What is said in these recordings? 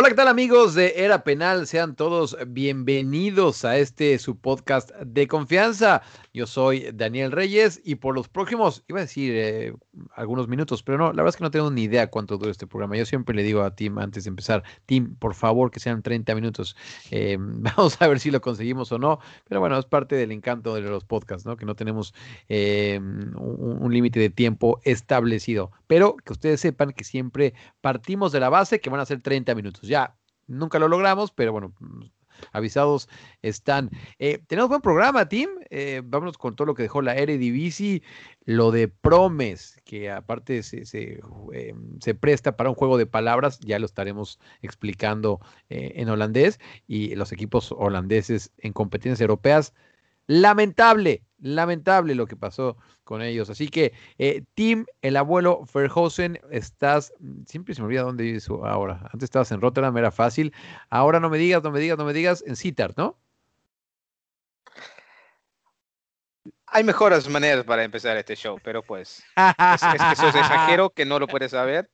Hola, ¿qué tal amigos de Era Penal? Sean todos bienvenidos a este su podcast de confianza. Yo soy Daniel Reyes y por los próximos, iba a decir eh, algunos minutos, pero no, la verdad es que no tengo ni idea cuánto dura este programa. Yo siempre le digo a Tim antes de empezar, Tim, por favor que sean 30 minutos. Eh, vamos a ver si lo conseguimos o no, pero bueno, es parte del encanto de los podcasts, ¿no? Que no tenemos eh, un, un límite de tiempo establecido, pero que ustedes sepan que siempre partimos de la base que van a ser 30 minutos. Ya nunca lo logramos, pero bueno, avisados están. Eh, tenemos buen programa, Tim. Eh, vámonos con todo lo que dejó la Eredivisie, lo de Promes, que aparte se, se, eh, se, presta para un juego de palabras, ya lo estaremos explicando en holandés, y los equipos holandeses en competencias europeas. Lamentable, lamentable lo que pasó con ellos. Así que, eh, Tim, el abuelo Verhoeven, estás, siempre se me olvida dónde vives ahora. Antes estabas en Rotterdam, era fácil. Ahora no me digas, no me digas, no me digas, en Sittard, ¿no? Hay mejores maneras para empezar este show, pero pues es, es que sos extranjero que no lo puedes saber.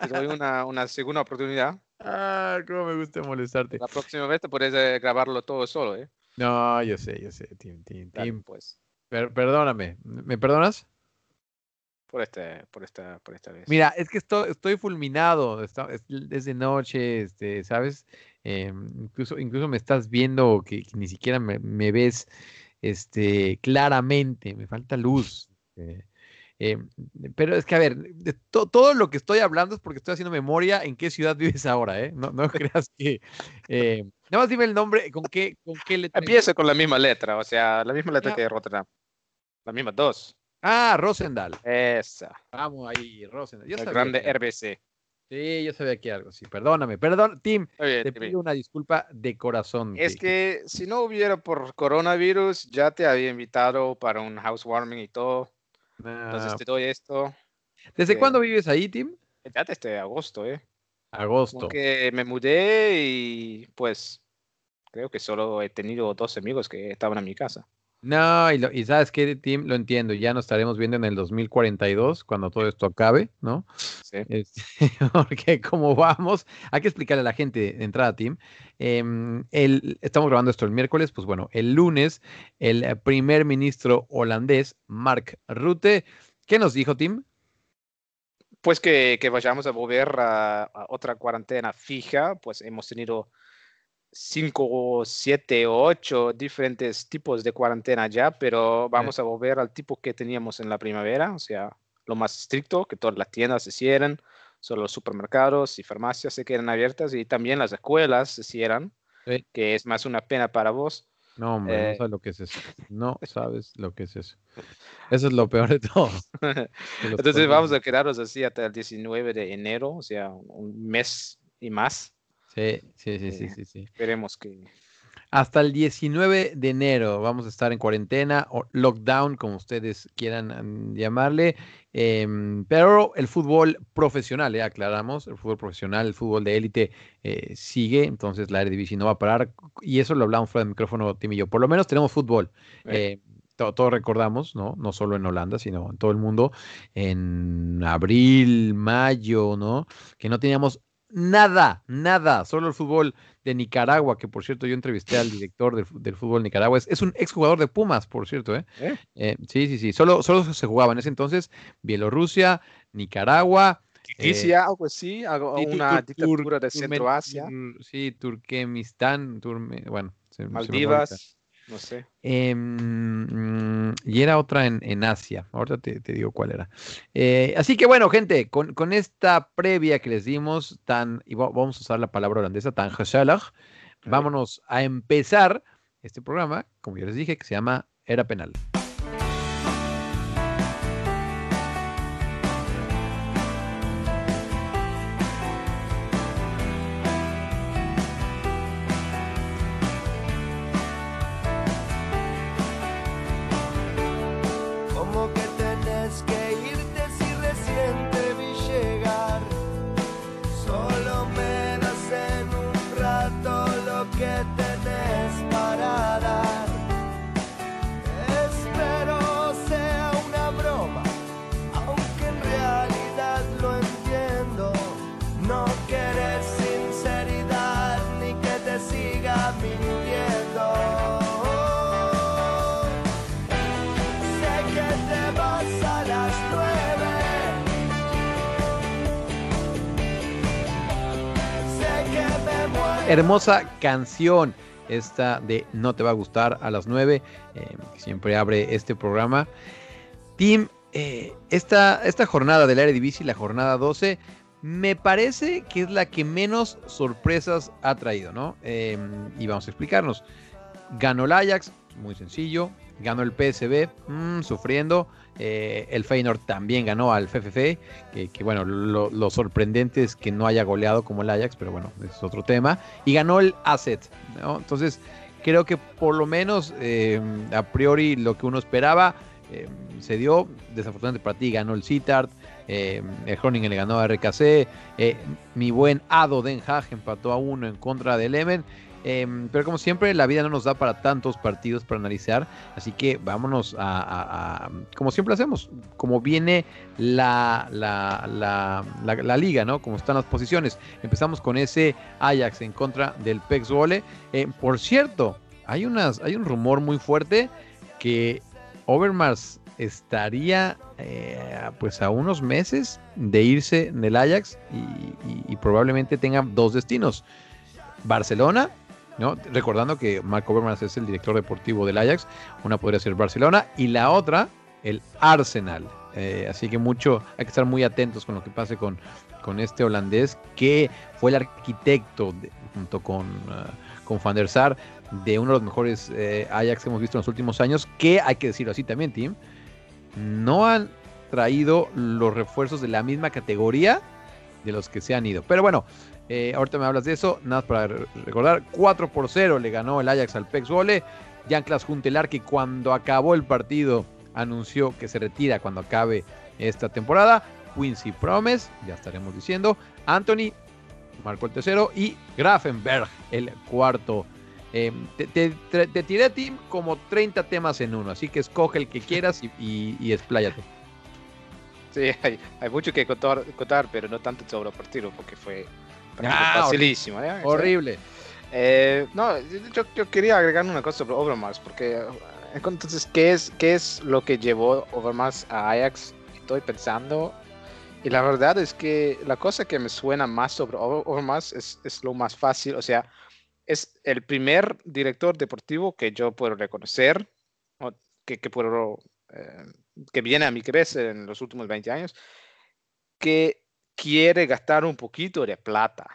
Te doy una, una segunda oportunidad. Ah, cómo me gusta molestarte. La próxima vez te puedes eh, grabarlo todo solo, ¿eh? No, yo sé, yo sé, Tim, Tim, Tim. pues. Per- perdóname, ¿me perdonas? Por, este, por, esta, por esta vez. Mira, es que estoy, estoy fulminado, está- es, es de noche, este, ¿sabes? Eh, incluso, incluso me estás viendo que, que ni siquiera me, me ves este, claramente, me falta luz. eh, eh, pero es que, a ver, de to- todo lo que estoy hablando es porque estoy haciendo memoria en qué ciudad vives ahora, ¿eh? No, no creas que... nada más dime el nombre, ¿con qué, con qué letra? Empieza con la misma letra, o sea, la misma letra que Rotterdam. Las mismas dos. Ah, Rosendal. Esa. Vamos ahí, Rosendal. Yo el sabía grande que RBC. Sí, yo sabía que algo, sí. Perdóname, perdón, Tim. Bien, Te pido una disculpa de corazón. Es que si no hubiera por coronavirus, ya te había invitado para un housewarming y todo. Entonces Ah, te doy esto. ¿Desde eh, cuándo vives ahí, Tim? Ya desde agosto, ¿eh? Agosto. Como que me mudé y pues creo que solo he tenido dos amigos que estaban en mi casa. No, y, lo- y sabes qué, Tim, lo entiendo. Ya nos estaremos viendo en el 2042, cuando todo esto acabe, ¿no? Sí. Este, porque como vamos, hay que explicarle a la gente de entrada, Tim. em, el, estamos grabando esto el miércoles, pues bueno, el lunes, el eh, primer ministro holandés, Mark Rutte, ¿qué nos dijo, Tim? Pues que, que vayamos a volver a, a otra cuarentena fija, pues hemos tenido cinco, siete, ocho diferentes tipos de cuarentena ya, pero vamos a volver al tipo que teníamos en la primavera, o sea, lo más estricto, que todas las tiendas se cierren, solo los supermercados y farmacias se queden abiertas y también las escuelas se cierran, Sí. que es más una pena para vos. No, hombre, no Eh. sabes lo que es eso. No sabes lo que es eso. Eso es lo peor de todo. Entonces vamos a quedarnos así hasta el 19 de enero, o sea, un mes y más. Sí, sí, sí, sí, Eh, sí, sí. Esperemos que Hasta el 19 de enero vamos a estar en cuarentena o lockdown, como ustedes quieran mm, llamarle. em, pero el fútbol profesional, eh, aclaramos, el fútbol profesional, el fútbol de élite eh, sigue, entonces la Eredivisie no va a parar. Y eso lo hablamos fuera del micrófono, Tim y yo. Por lo menos tenemos fútbol. To- todos recordamos, ¿no? No solo en Holanda, sino en todo el mundo, en abril, mayo, ¿no? Que no teníamos nada, nada, solo el fútbol de Nicaragua, que por cierto yo entrevisté al director del, fútbol Nicaragua, es, es un exjugador de Pumas, por cierto, ¿eh? ¿Eh? Eh, sí, sí, sí, solo, solo se jugaba en ese entonces Bielorrusia, Nicaragua, Inicia algo así, algo- sí, tu- una tur- dictadura de Centroasia, tur- sí, Turkmenistán, bueno, se- se no sé. Em, y era otra en, en Asia. Ahorita te, te digo cuál era. Eh, así que bueno, gente, con, con esta previa que les dimos, tan, y va- vamos a usar la palabra holandesa, tan gezellig, vámonos a empezar este programa, como ya les dije, que se llama Era Penal. quieres sinceridad ni que te siga mintiendo. Sé que te vas a las 9. Sé que me muestras. hermosa canción esta de No te va a gustar a las 9, eh, siempre abre este programa. Tim, eh, esta, jornada del Eredivisie, la jornada 12, me parece que es la que menos sorpresas ha traído, ¿no? Eh, y vamos a explicarnos. Ganó el Ajax, muy sencillo. Ganó el PSB, mmm, sufriendo. Eh, el Feyenoord también ganó al FFF, que, bueno, lo, sorprendente es que no haya goleado como el Ajax, pero bueno, es otro tema. Y ganó el Asset, ¿no? Entonces, creo que por lo menos eh, a priori lo que uno esperaba eh, se dio. Desafortunadamente para ti ganó el Citart, eh, el Groningen le ganó a RKC, mi buen Ado Den Haag empató a uno en contra del Emen. Eh, pero como siempre, la vida no nos da para tantos partidos para analizar. Así que vámonos a, como siempre hacemos, como viene la, la, la, la, liga, ¿no? Como están las posiciones. Empezamos con ese Ajax en contra del Pex Vole. Eh, por cierto, hay, unas, hay un rumor muy fuerte que Overmars estaría eh, pues a unos meses de irse del Ajax y, probablemente tenga dos destinos. Barcelona ¿no? Recordando que Marco Overmars es el director deportivo del Ajax, una podría ser Barcelona y la otra el Arsenal. Eh, así que mucho, hay que estar muy atentos con lo que pase con, con este holandés que fue el arquitecto junto con, uh, con Van der Sar de uno de los mejores Ajax que hemos visto en los últimos años, que hay que decirlo así también, Tim, no han traído los refuerzos de la misma categoría de los que se han ido. Pero bueno, eh, ahorita me hablas de eso, nada para recordar, 4 por 0 le ganó el Ajax al Pex Vole. Jan-Klas Juntelar, que cuando acabó el partido anunció que se retira cuando acabe esta temporada. Quincy Promes, ya estaremos diciendo. Anthony marcó el tercero y Grafenberg el cuarto. Eh, te, te, te, tiré, Tim, como 30 temas en uno, así que escoge el que quieras y, y, y expláyate. Sí, hay, hay, mucho que contar, contar, pero no tanto sobre el partido, porque fue Ah, facilísimo. ¿eh? Horrible. Eh, no, yo, yo, quería agregar una cosa sobre Overmars, porque entonces, ¿qué es, ¿qué es lo que llevó Overmars a Ajax? Estoy pensando, y la verdad es que la cosa que me suena más sobre Overmars es, es lo más fácil, o sea, es el primer director deportivo que yo puedo reconocer, que, que, puedo, eh, que viene a mi cabeza en los últimos 20 años, que quiere gastar un poquito de plata.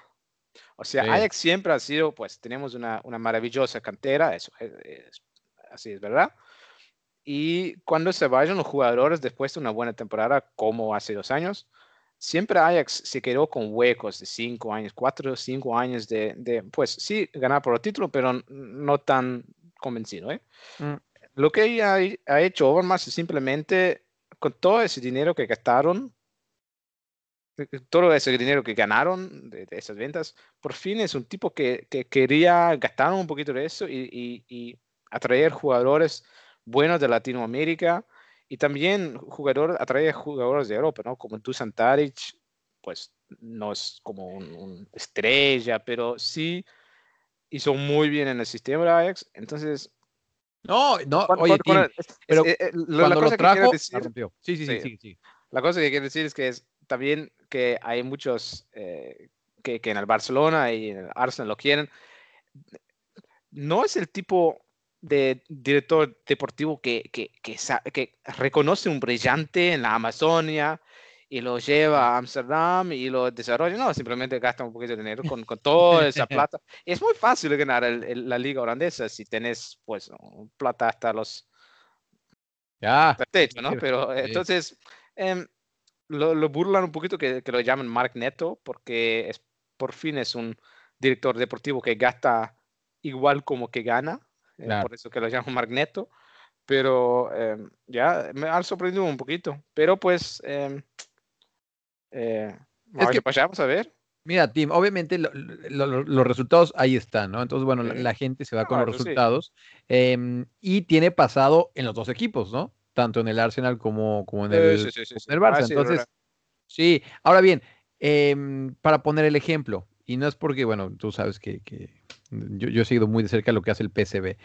O sea, sí. Ajax siempre ha sido, pues tenemos una, una maravillosa cantera, eso es, es, así es, ¿verdad? Y cuando se vayan los jugadores después de una buena temporada, como hace dos años, siempre Ajax se quedó con huecos de cinco años, cuatro o cinco años de, de, pues sí, ganar por el título, pero no tan convencido. ¿eh? Mm. Lo que ha, ha hecho Overmars es simplemente, con todo ese dinero que gastaron, todo ese dinero que ganaron de, de, esas ventas, por fin es un tipo que, que quería gastar un poquito de eso y, y, y, atraer jugadores buenos de Latinoamérica y también jugador, atraer jugadores de Europa, ¿no? Como Dusan Taric, pues no es como un, un, estrella, pero sí hizo muy bien en el sistema de Ajax, entonces... No, no, oye, Tim, pero es, es, lo, cuando lo trajo, decir. Sí, sí, sí, sí, sí. La cosa que quiero decir es que es también que hay muchos eh, que, que, en el Barcelona y en el Arsenal lo quieren. No es el tipo de director deportivo que, que, que, que reconoce un brillante en la Amazonia y lo lleva a Amsterdam y lo desarrolla. No, simplemente gasta un poquito de dinero con, con toda esa plata. es muy fácil ganar el, el, la liga holandesa si tenés pues plata hasta los... Ya. Techo, ¿no? Pero entonces... Eh, lo, lo, burlan un poquito que, que, lo llaman Mark Neto, porque es, por fin es un director deportivo que gasta igual como que gana, claro. eh, por eso que lo llaman Mark Neto. Pero eh, ya me ha sorprendido un poquito. Pero pues, eh, es que vayamos a ver. Mira, Tim, obviamente lo, lo, los resultados ahí están, ¿no? Entonces, bueno, sí. la, la, gente se va con los resultados sí. y tiene pasado en los dos equipos, ¿no? tanto en el Arsenal como, como en, el, sí, en el Barça. Ah, Entonces, sí, ahora bien, eh, para poner el ejemplo, y no es porque, bueno, tú sabes que, que yo, yo, he seguido muy de cerca lo que hace el PSV.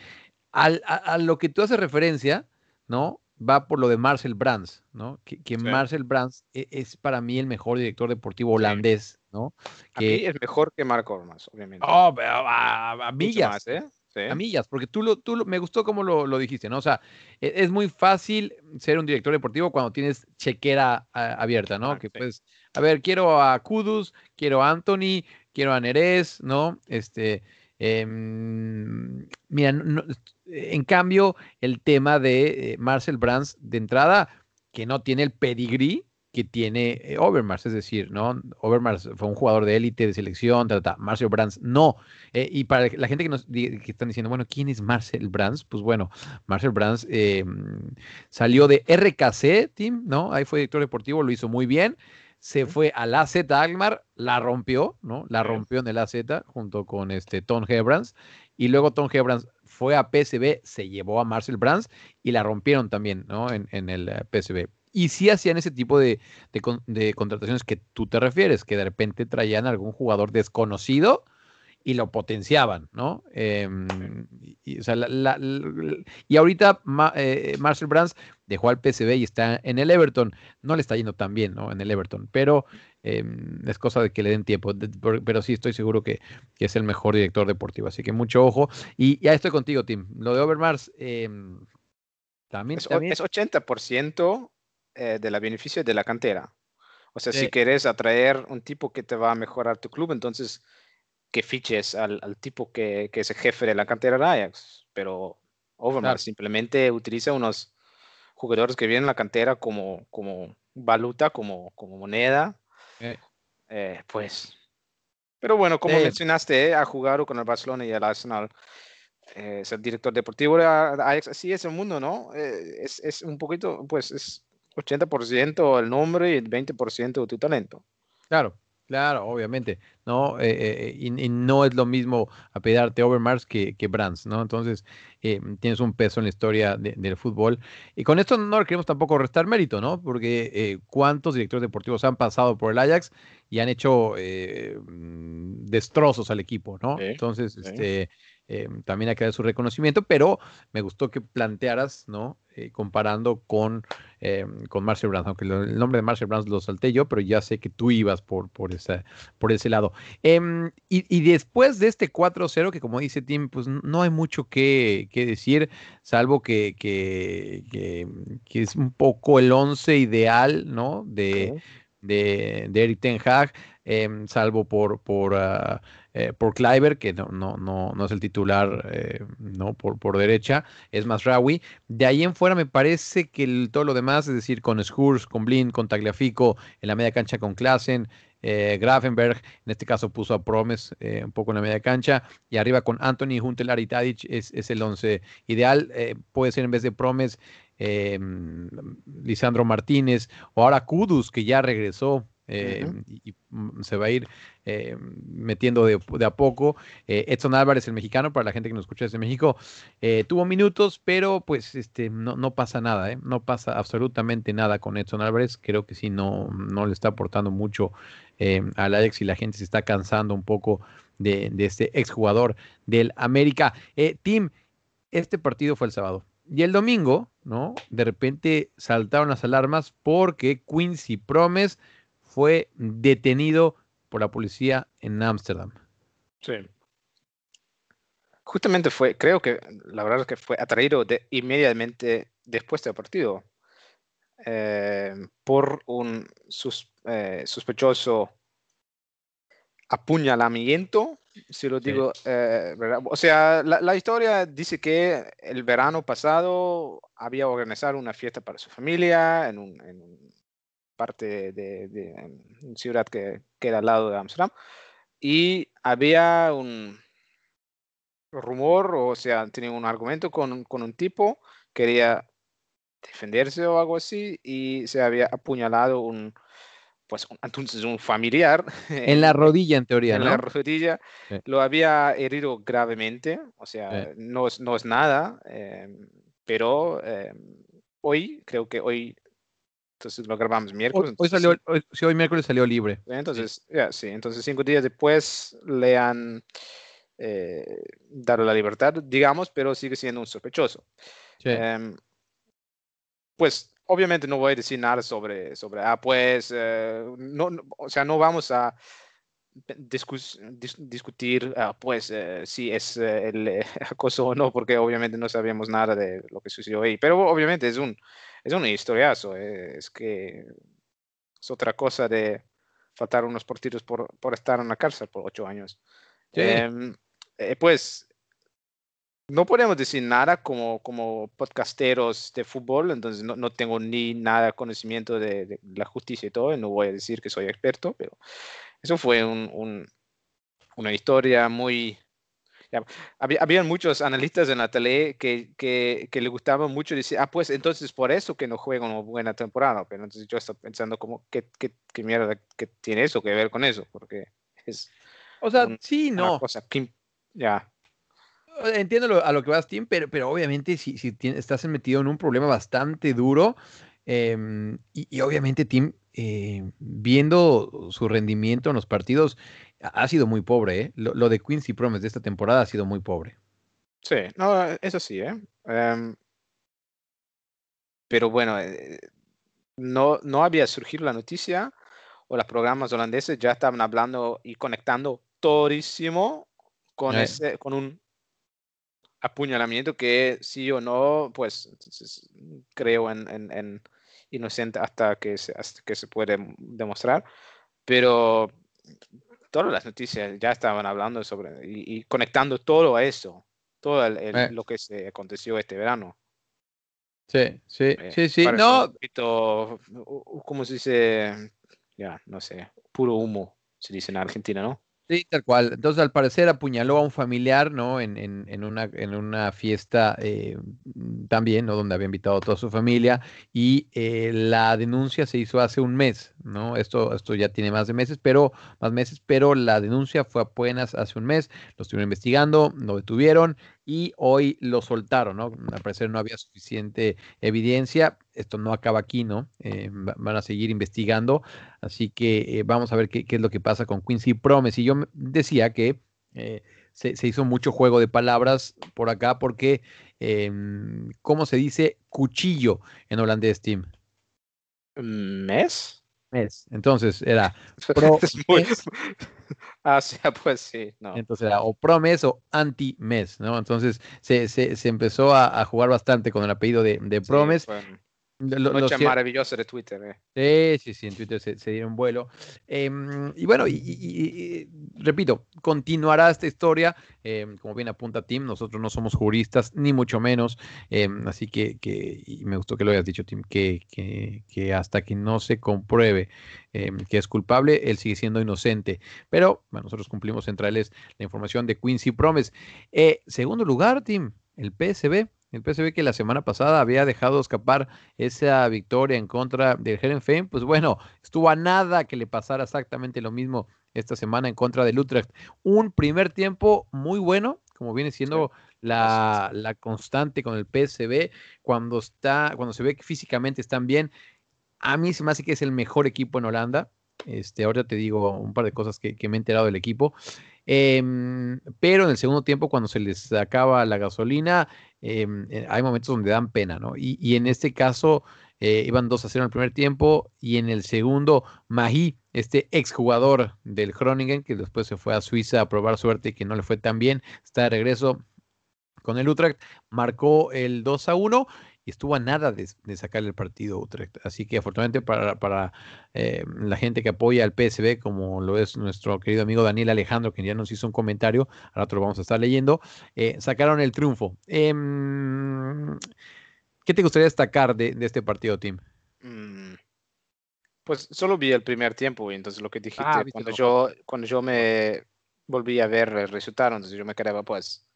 Al, a, a, lo que tú haces referencia, ¿no? Va por lo de Marcel Brands, ¿no? Que, que Marcel Brands es, es, para mí el mejor director deportivo holandés ¿no? Que, es mejor que Mark Overmars, obviamente. oh, a, a- a millas, más, ¿eh? Sí. a millas, porque tú lo, tú lo- me gustó como lo, lo dijiste, ¿no? O sea, e- es, muy fácil ser un director deportivo cuando tienes chequera a- abierta, ¿no? Ah, que sí. pues, a ver, quiero a Kudus, quiero a Anthony, quiero a ¿no? Este, em, mira, no- en cambio, el tema de eh, Marcel Brands de entrada, que no tiene el pedigrí que tiene eh, Overmars, es decir, ¿no? Overmars fue un jugador de élite, de selección, ta, ta, ta. Marcel Brands no. Eh, y para la gente que nos que están diciendo, bueno, ¿quién es Marcel Brands? Pues bueno, Marcel Brands eh, salió de RKC Team, ¿no? Ahí fue director deportivo, lo hizo muy bien. Se fue al AZ Alkmaar, la rompió, ¿no? La rompió en el AZ junto con este Tom Hebrands. Y luego Tom Hebrands fue a PSV, se llevó a Marcel Brands y la rompieron también, ¿no? En, en el eh, PSV. Y sí hacían ese tipo de, de de contrataciones que tú te refieres, que de repente traían a algún jugador desconocido y lo potenciaban, ¿no? Em, y, o sea, la- la- la- y ahorita Ma- eh, Marcel Brands dejó al PSV y está en el Everton. No le está yendo tan bien, ¿no? En el Everton, pero em, es cosa de que le den tiempo. De- pero sí estoy seguro que, que es el mejor director deportivo, así que mucho ojo. Y ya estoy contigo, Tim. Lo de Overmars em, también, Es, también es 80% eh, de la beneficio de la cantera. O sea, si quieres atraer un tipo que te va a mejorar tu club, entonces que fiches al, al tipo que, que es el jefe de la cantera de Ajax. Pero Overmars Claro. simplemente utiliza unos jugadores que vienen a la cantera como, como valuta, como, como moneda. Eh. Eh, pues. Pero bueno, como Sí. mencionaste, eh, ha jugado con el Barcelona y el Arsenal. eh, es el director deportivo de Ajax. Así es el mundo, ¿no? Eh, es, es un poquito, pues es 80% el nombre y el 20% tu talento. Claro, claro, obviamente, ¿no? Eh, eh, y, y no es lo mismo apellidarte Overmars que, que Brands, ¿no? Entonces, eh, tienes un peso en la historia de- del fútbol. Y con esto no le queremos tampoco restar mérito, ¿no? Porque eh, cuántos directores deportivos han pasado por el Ajax y han hecho eh, mm, destrozos al equipo, ¿no? Entonces, este, eh, también hay que dar su reconocimiento, pero me gustó que plantearas, ¿no? Eh, comparando con, eh, con Marcel Brands, aunque lo- el nombre de Marcel Brands lo salté yo, pero ya sé que tú ibas por, por, esa, por ese lado. Em, y, y después de este 4-0, que como dice Tim, pues no hay mucho que, que decir, salvo que, que, que- que es un poco el 11 ideal, ¿no? De, de, de Eric Ten Hag, em, salvo por, por, ah, eh, por Kleiber, que no, no, no, no es el titular eh, ¿no? por, por derecha, es más Rawi. De ahí en fuera me parece que todo lo demás, es decir, con Schurz, con Blind, con Tagliafico, en la media cancha con Klassen, eh, Grafenberg, en este caso puso a Promes un poco en la media cancha, y arriba con Anthony, Juntelar y Tadic es, es el 11 ideal. puede ser en vez de Promes, Lisandro Martínez, o ahora Kudus, que ya regresó. Eh, y, y, mm, se va a ir eh, metiendo de, de a poco. Eh, Edson Álvarez, el mexicano, para la gente que nos escucha desde México, tuvo minutos, pero pues este, no, no pasa nada, no pasa absolutamente nada con Edson Álvarez. Creo que sí, no, no le está aportando mucho al Ajax y la gente se está cansando un poco de, de este exjugador del América. Tim, este partido fue el sábado. Y el domingo, ¿no? De repente saltaron las alarmas porque Quincy Promes fue detenido por la policía en Ámsterdam. Sí. Justamente fue, creo que la verdad es que fue atraído de, inmediatamente después del partido eh, por un sus- eh, sospechoso apuñalamiento, si lo Sí. digo, eh, ¿verdad? O sea, la, la historia dice que el verano pasado había organizado una fiesta para su familia en un, en un parte de, de- una ciudad que queda al lado de Ámsterdam y había un rumor, o sea, tenía un argumento con, un- con un tipo, quería defenderse o algo así, y se había apuñalado un, pues, entonces un familiar En la rodilla, en teoría, en ¿no? la rodilla, Sí. lo había herido gravemente, o sea, Sí. no, es, no es nada, em, pero em, hoy, creo que hoy, entonces lo grabamos Hoy, miércoles. hoy entonces salió, sí, hoy, sí, hoy miércoles salió libre. entonces, ya, sí, entonces cinco días después le han eh, dado la libertad, digamos, pero sigue siendo un sospechoso. Sí. Em, pues obviamente no voy a decir nada sobre, sobre ah, pues, eh, no, no- o sea, no vamos a, discus- dis- discutir ah, pues eh, si es eh, el eh, acoso o no, porque obviamente no sabíamos nada de lo que sucedió ahí. Pero obviamente es un, es un historiazo, eh, es que es otra cosa de faltar unos partidos por, por estar en la cárcel por ocho años. Sí. Em, eh, pues no podemos decir nada como, como podcasteros de fútbol, entonces no, no tengo ni nada conocimiento de, de la justicia y todo, y no voy a decir que soy experto, pero eso fue un, un- una historia muy... ya, había, habían muchos analistas en la tele que, que, que le gustaba mucho decir, ah, pues entonces por eso que no juegan una buena temporada, pero entonces yo estaba pensando como, ¿qué, qué, qué mierda que tiene eso que ver con eso? Porque es O sea, un- sí, no. cosa ya. Entiendo a lo que vas, Tim, pero, pero obviamente si, si tien- estás metido en un problema bastante duro, em, y, y obviamente Tim, eh, viendo su rendimiento en los partidos, ha sido muy pobre, ¿eh? Lo, lo de Quincy Promes de esta temporada ha sido muy pobre. Sí, no, eso sí, ¿eh? Em, pero bueno, eh, no, no había surgido la noticia o los programas holandeses ya estaban hablando y conectando todísimo con, Eh. ese, con un apuñalamiento que sí o no, pues creo en, en- en inocente hasta que se, hasta que se puede demostrar. Pero todas las noticias ya estaban hablando sobre y, y conectando todo a eso, todo el- el- Eh. lo que se aconteció este verano. Sí, sí, Eh, sí, sí. No, un poquito, ¿cómo se dice? Ya, no sé, puro humo, se dice en Argentina, ¿no? Sí, tal cual. Entonces, al parecer, apuñaló a un familiar, ¿no? En, en, en una, en una fiesta eh, mm, también, ¿no? Donde había invitado a toda su familia. Y eh, la denuncia se hizo hace un mes, ¿no? Esto, esto ya tiene más de meses, pero más meses, pero la denuncia fue apenas hace un mes. Lo estuvieron investigando, lo detuvieron y hoy lo soltaron, ¿no? Al parecer no había suficiente evidencia. Esto no acaba aquí, ¿no? Eh, va- van a seguir investigando. Así que eh, vamos a ver qué, qué es lo que pasa con Quincy Promes. Y yo decía que eh, se, se hizo mucho juego de palabras por acá porque, em, ¿cómo se dice cuchillo en holandés, Tim? ¿Mes? Mes. Entonces era, Pro- Es muy- mes. Ah, sí, pues sí, no. entonces era o promes o anti-mes, ¿no? Entonces se, se- se empezó a, a jugar bastante con el apellido de, de Promes. Lo noche maravillosa de Twitter, eh. Sí, sí, sí, en Twitter se, se dieron vuelo. Em, y bueno, y, y- y- y, repito, continuará esta historia. em, como bien apunta Tim, nosotros no somos juristas, ni mucho menos. em, así que, que- y me gustó que lo hayas dicho, Tim, que, que, que hasta que no se compruebe que es culpable, él sigue siendo inocente. Pero bueno, nosotros cumplimos en traerles la información de Quincy Promes. Eh, segundo lugar, Tim, el PSB. El PSV que la semana pasada había dejado escapar esa victoria en contra del Herenveen, pues bueno, estuvo a nada que le pasara exactamente lo mismo esta semana en contra del Utrecht. Un primer tiempo muy bueno, como viene siendo la, la constante con el PSV, cuando está, cuando se ve que físicamente están bien. A mí se me hace que es el mejor equipo en Holanda. Este, ahora te digo un par de cosas que, que me he enterado del equipo. Em, pero en el segundo tiempo, cuando se les acaba la gasolina, em, eh, hay momentos donde dan pena, ¿no? Y, en este caso, eh, iban 2 a 0 en el primer tiempo y en el segundo, Mahi, este exjugador del Groningen, que después se fue a Suiza a probar suerte y que no le fue tan bien, está de regreso con el Utrecht, marcó el 2 a 1 y estuvo a nada de, de sacarle el partido a Utrecht. Así que afortunadamente para, para eh, la gente que apoya al PSB, como lo es nuestro querido amigo Daniel Alejandro, que ya nos hizo un comentario, ahora otro lo vamos a estar leyendo, eh, sacaron el triunfo. Em, ¿Qué te gustaría destacar de, de este partido, Tim? Mm, Pues solo vi el primer tiempo y entonces lo que dijiste, Ah, cuando, yo, cuando yo me volví a ver el resultado, entonces yo me quedaba pues,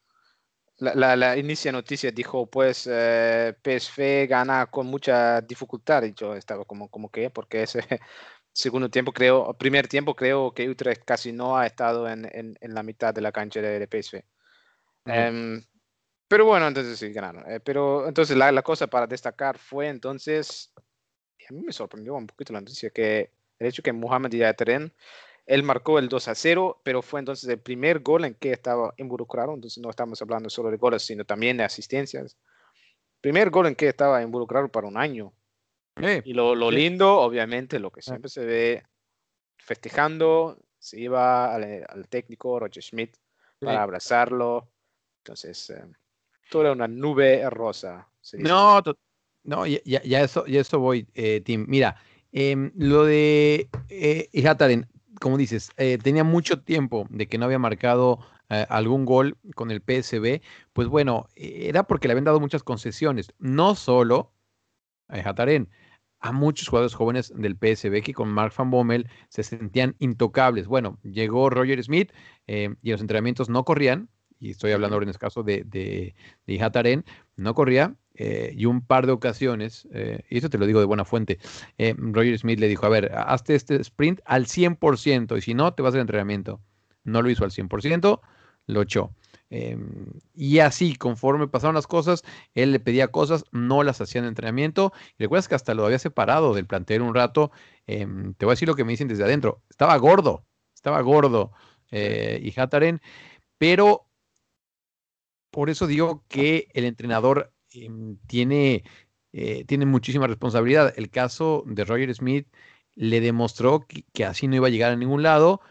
la, la, la inicia noticia dijo pues eh, PSV gana con mucha dificultad y yo estaba como, como que, porque ese segundo tiempo creo, primer tiempo creo que Utrecht casi no ha estado en, en, en la mitad de la cancha de, de PSV. Em, pero bueno, entonces sí, ganaron. Eh, pero entonces la, la cosa para destacar fue entonces, a mí me sorprendió un poquito la noticia, que el hecho que Mohamed Yateren, él marcó el 2 a 0, pero fue entonces el primer gol en que estaba involucrado, entonces no estamos hablando solo de goles, sino también de asistencias. Primer gol en que estaba involucrado para un año. Eh, Y lo, lo Sí. lindo, obviamente, lo que siempre se ve festejando, se iba al, al técnico Roger Schmidt para abrazarlo. Entonces, eh, toda una nube rosa. No, no, ya, ya, eso, ya eso voy, eh, Tim. Mira, em, lo de eh, Ihataren, como dices, eh, tenía mucho tiempo de que no había marcado eh, algún gol con el PSB. Pues bueno, eh, era porque le habían dado muchas concesiones, no solo a Ihataren, a muchos jugadores jóvenes del PSB que con Mark Van Bommel se sentían intocables. Bueno, llegó Roger Smith eh, y los entrenamientos no corrían, y estoy hablando ahora en este caso de, de, de Ihataren, no corría, eh, y un par de ocasiones, eh, y eso te lo digo de buena fuente, eh, Roger Smith le dijo, a ver, hazte este sprint al 100%, y si no, te vas al entrenamiento. No lo hizo al 100%, lo echó. Eh, y así, conforme pasaron las cosas, él le pedía cosas, no las hacía en entrenamiento. Y recuerdas que hasta lo había separado del plantel un rato. Te voy a decir lo que me dicen desde adentro. Estaba gordo, estaba gordo y Hataren, pero por eso digo que el entrenador eh, tiene, eh, tiene muchísima responsabilidad. El caso de Roger Smith le demostró que, que así no iba a llegar a ningún lado.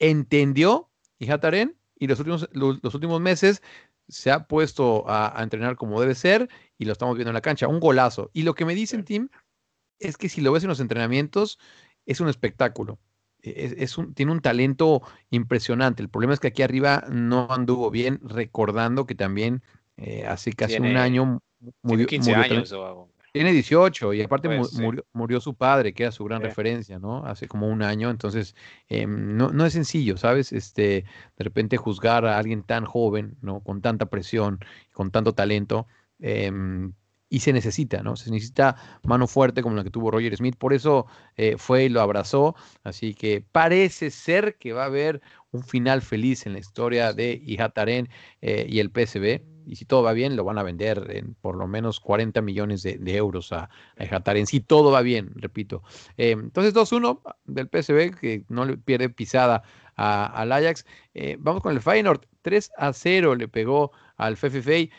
Entendió y Hataren y los últimos, los, los últimos meses se ha puesto a, a, entrenar como debe ser y lo estamos viendo en la cancha. Un golazo. Y lo que me dicen, Tim, es que si lo ves en los entrenamientos, es un espectáculo. Es, es un, tiene un talento impresionante. El problema es que aquí arriba no anduvo bien, recordando que también eh, hace casi Tiene- un año murió. Tiene 15 murió años o algo. tiene 18 y aparte Pues, sí. murió, su padre, que era su gran Sí. referencia, ¿no? Hace como un año, entonces em, no, no es sencillo, ¿sabes? Este, de repente juzgar a alguien tan joven, ¿no? Con tanta presión, con tanto talento, em, y se necesita, ¿no? Se necesita mano fuerte como la que tuvo Roger Smith, por eso eh, fue y lo abrazó, así que parece ser que va a haber un final feliz en la historia de Ihataren eh, y el PSB. Y si todo va bien, lo van a vender en por lo menos 40 millones de, euros a, a. Si todo va bien, repito. Eh, entonces, 2-1 del PSB, que no le pierde pisada al Ajax. Vamos con el Feyenoord. 3-0 le pegó al FFF.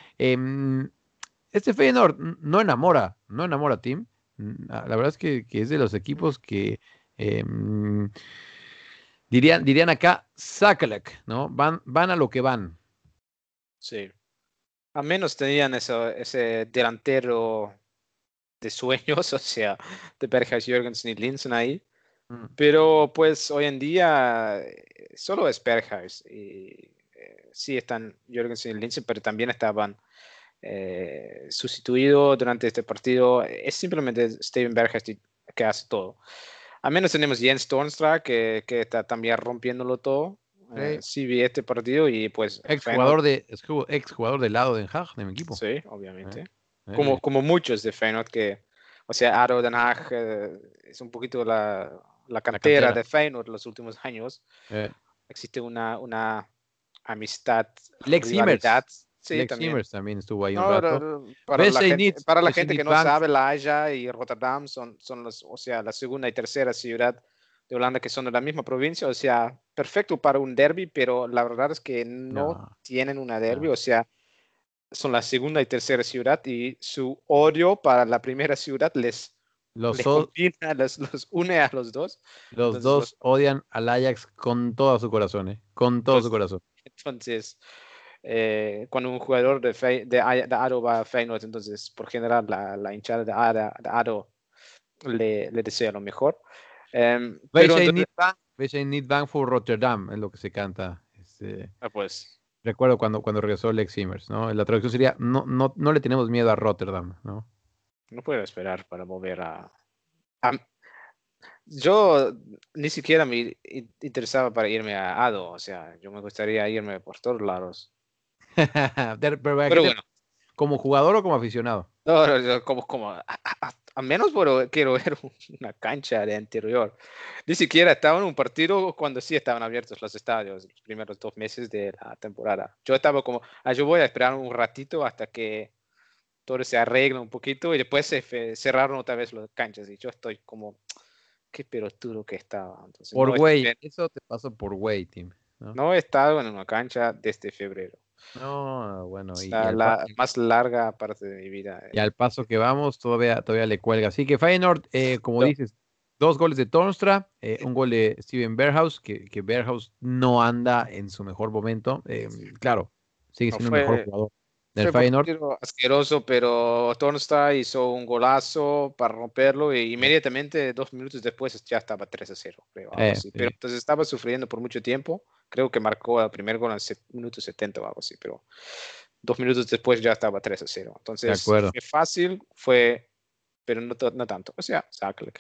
Este Feyenoord no enamora, no enamora a Tim. La verdad es que, que es de los equipos que eh, mm, dirían, dirían acá, Sakalek, ¿no? Van, van a lo que van. Sí. Al menos tenían eso, ese delantero de sueños, o sea, de Berghuis, Jürgensen y Linsen ahí. Mm. Pero pues hoy en día eh, solo es Berghuis. Y eh, sí están Jürgensen y Linsen, pero también estaban eh, sustituidos durante este partido. Es simplemente Steven y- que hace todo. Al menos tenemos Jens Tornstra que, que está también rompiéndolo todo. Eh, sí vi este partido y pues Ex jugador de, ex, ju- ex jugador del lado de Den Haag, de mi equipo. Sí, obviamente. Eh, Como, como muchos de Feyenoord que, o sea, Aro Den Haag eh, es un poquito la, la cantera, cantera. de Feyenoord los últimos años. eh, Existe una, una amistad, Lex rivalidad. Sí, Lex también. También estuvo ahí un No, rato. no, no, para, la gente, Needs- para la gente que no sabe, La Haya y Rotterdam son, son los, o sea, la segunda y tercera ciudad de Holanda que son de la misma provincia, o sea, perfecto para un derby, pero la verdad es que no, No. tienen una derby, No. o sea, son la segunda y tercera ciudad y su odio para la primera ciudad les, Los, les combina, los, los une a los dos. los entonces dos odian al Ajax con todo su corazón, eh, con todo Pues- su corazón. Entonces, eh, cuando un jugador de, Fey- de, de Aro va a Feyenoord, entonces por general la, la hinchada de Aro, de Aro le, le desea lo mejor. Em, pero entonces- bang voor Rotterdam, es lo que se canta. Este, ah, pues, recuerdo cuando, cuando regresó Lex Immers, ¿no? La traducción sería, no, no, no le tenemos miedo a Rotterdam, ¿no? no puedo esperar para volver a... a- yo ni siquiera me in- interesaba para irme a Ado, o sea, yo me gustaría irme por todos lados. Pero, ¿a qué Pero bueno, ¿Como jugador o como aficionado? no, no, no, como, como, a, a- a- menos por- quiero ver una cancha de interior. Ni siquiera estaba en un partido cuando sí estaban abiertos los estadios, los primeros dos meses de la temporada. Yo estaba como, ah, yo voy a esperar un ratito hasta que todo se arregle un poquito y después se cerraron otra vez las canchas y yo estoy como, qué pelotudo que estaba. Entonces, Por no, güey, bien. eso te pasó por güey, Tim. ¿no? no he estado en una cancha desde febrero. No, bueno, y, La, al la paso, más larga parte de mi vida. y al paso que vamos, todavía, todavía le cuelga. Así que Feyenoord, eh, como No. dices, Dos goles de Tornstra, eh, un gol de Steven Berhaus, que, que Berhaus no anda en su mejor momento. Eh, claro, sigue No siendo fue- el mejor jugador del Feyenoord. asqueroso, pero Tornstad hizo un golazo para romperlo y inmediatamente, dos minutos después, ya estaba 3 a 0, creo. Eh. Pero entonces estaba sufriendo por mucho tiempo. Creo que marcó el primer gol en el minuto 70 o algo así, pero dos minutos después ya estaba 3 a 0. Entonces, fue fácil, fue, pero no, no tanto. O sea, Zaklik.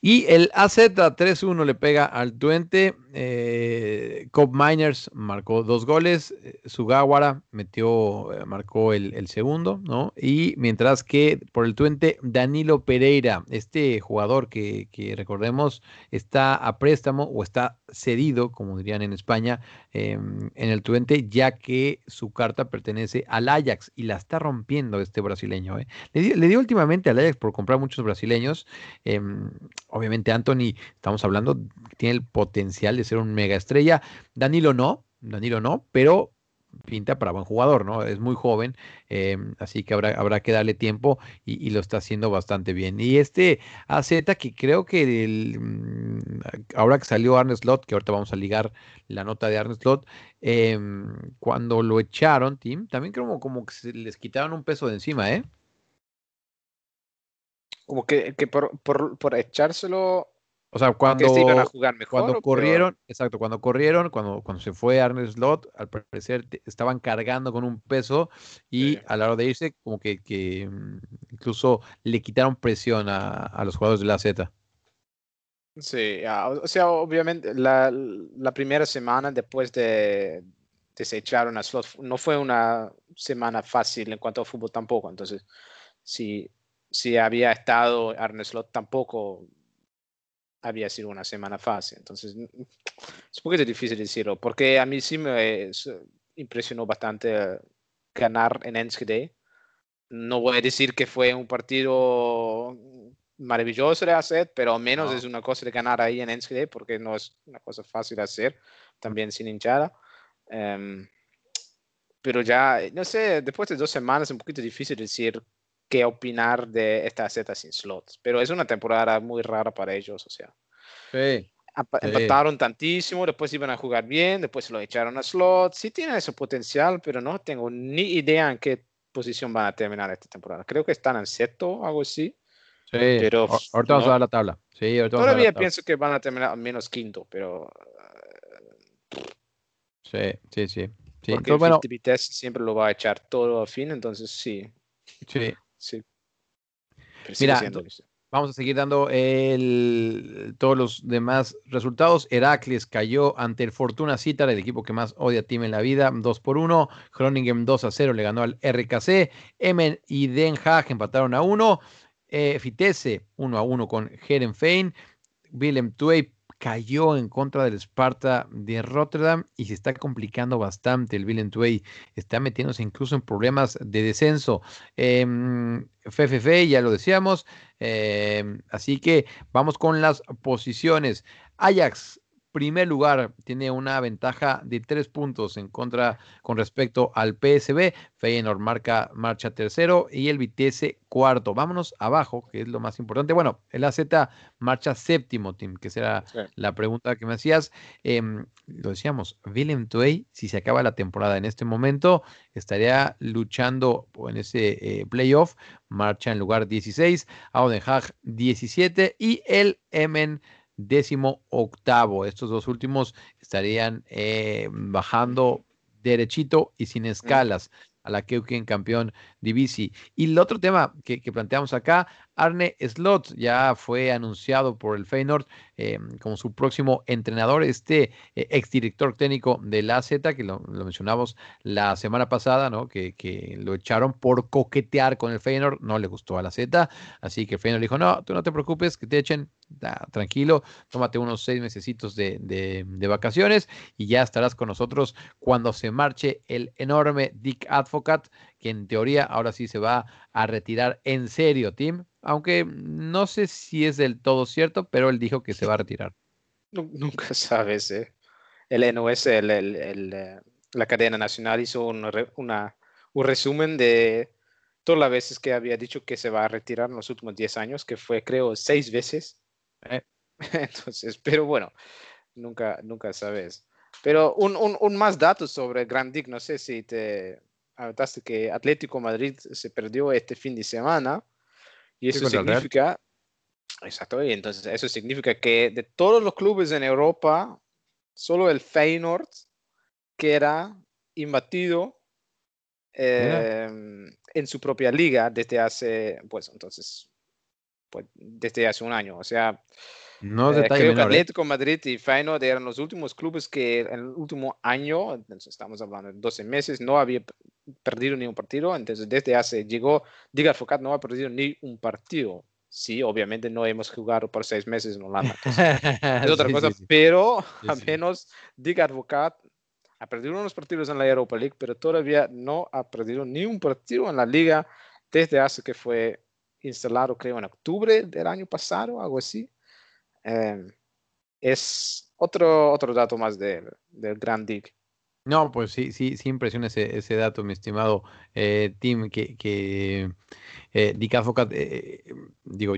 Y el AZ 3-1 le pega al Twente. Eh, Cobb Miners marcó dos goles. eh, Sugawara metió, eh, marcó el, segundo, ¿no? Y mientras que por el Twente, Danilo Pereira, este jugador que, recordemos está a préstamo o está cedido, como dirían en España, em, en el Twente, ya que su carta pertenece al Ajax y la está rompiendo este brasileño. ¿eh? Le, le dio últimamente al Ajax por comprar muchos brasileños. Obviamente Anthony, estamos hablando, tiene el potencial de ser un mega estrella. Danilo no, Danilo no, pero pinta para buen jugador, ¿no? Es muy joven, eh, así que habrá, habrá que darle tiempo y, lo está haciendo bastante bien. Y este AZ que creo que mm, ahora que salió Arne Slot, que ahorita vamos a ligar la nota de Arne Slot, eh, cuando lo echaron, Tim, también como, como que se les quitaron un peso de encima, ¿eh? Como que, que por, por, por echárselo, O sea, que cuando... se iban a jugar mejor. Cuando peor? corrieron, exacto, cuando corrieron, cuando, cuando se fue Arne Slot, al parecer estaban cargando con un peso y Sí. a la hora de irse, como que, que, mm, incluso le quitaron presión a, a los jugadores de la Z. Sí, ah, o sea, obviamente la, la primera semana después de, de se echaron a Slot no fue una semana fácil en cuanto a fútbol tampoco. Entonces, si, si había estado Arne Slot tampoco había sido una semana fácil. Entonces, es un poquito difícil decirlo, porque a mí sí me eh, impresionó bastante eh, ganar en Enschede. No voy a decir que fue un partido maravilloso de hacer, pero al menos No. es una cosa de ganar ahí en Enschede, porque no es una cosa fácil de hacer, también sin hinchada. Em, pero ya, no sé, después de dos semanas es un poquito difícil decir qué opinar de esta Z sin slots, pero es una temporada muy rara para ellos, o sea. Sí. Apa- Sí. Empataron tantísimo, después iban a jugar bien, después lo echaron a slot. Sí tienen ese potencial, pero no tengo ni idea en qué posición van a terminar esta temporada. Creo que están en sexto o algo así. Sí, Pero, ahor- ahorita vamos a dar la tabla. Sí, a dar la Todavía tabla. pienso que van a terminar al menos quinto, pero Sí, sí, sí. Sí, porque entonces, bueno, Vit- Vitesse siempre lo va a echar todo al fin, entonces sí, sí. Sí. Pero Mira, Vamos a seguir dando el- todos los demás resultados. Heracles cayó ante el Fortuna Citar, el equipo que más odia a Team en la vida, 2 por 1. Groningen 2 a 0 le ganó al RKC. Emmen y Den Haag empataron a 1. Eh, Vitesse 1 a 1 con Herenfein. Willem Twey cayó en contra del Sparta de Rotterdam y se está complicando bastante el Willem Twey. Está metiéndose incluso en problemas de descenso. Em, FFF, ya lo decíamos. em, así que vamos con las posiciones. Ajax, primer lugar, tiene una ventaja de tres puntos en contra con respecto al PSB. Feyenoord marca marcha tercero y el Vitesse cuarto. Vámonos abajo, que es lo más importante. Bueno, el AZ marcha séptimo, Tim, que será Sí. la pregunta que me hacías. Em, lo decíamos, Willem Twey, si se acaba la temporada en este momento, estaría luchando en ese eh, playoff. Marcha en lugar 16, Auden Haag 17 y el Emen décimo octavo. Estos dos últimos estarían eh, bajando derechito y sin escalas a la Keuken campeón Divisi. Y el otro tema que, planteamos acá, Arne Slot ya fue anunciado por el Feyenoord eh, como su próximo entrenador, este eh, exdirector técnico de la Z, que lo, mencionamos la semana pasada, ¿no? Que, lo echaron por coquetear con el Feyenoord, no le gustó a la Z, así que el Feyenoord dijo, no, tú no te preocupes, que te echen, tranquilo, tómate unos seis mesecitos de, de, de, vacaciones y ya estarás con nosotros cuando se marche el enorme Dick Advocat, que en teoría ahora sí se va a retirar en serio, Tim, aunque no sé si es del todo cierto, pero él dijo que se va a retirar. Nunca sabes, ¿eh? El NOS, el, el, el, la cadena nacional, hizo un, una, un resumen de todas las veces que había dicho que se va a retirar en los últimos 10 años, que fue creo seis veces. Eh. Entonces, pero bueno, nunca, nunca sabes. Pero un, un, un más datos sobre Grand Dick, no sé si te anotaste que Atlético Madrid se perdió este fin de semana y eso significa, exacto, y entonces eso significa que de todos los clubes en Europa, solo el Feyenoord queda imbatido eh, en su propia liga desde hace, pues entonces, pues, desde hace un año. O sea, No eh, creo que menor. ¿eh? Atlético Madrid y Feyenoord eran los últimos clubes que en el último año, entonces estamos hablando de 12 meses, no había perdido ni un partido. Entonces, desde hace, llegó, Diga Focat no ha perdido ni un partido. Sí, obviamente no hemos jugado por seis meses en Holanda. entonces, es otra Sí, cosa, sí, pero Sí, al menos Dick Advocat ha perdido unos partidos en la Europa League, pero todavía no ha perdido ni un partido en la liga desde hace que fue instalado, creo, en octubre del año pasado, algo así. Eh, es otro, otro dato más del, del Grand League. No, pues sí, sí, sí impresiona ese, ese dato, mi estimado eh, Tim, que, que eh, Dick eh, digo,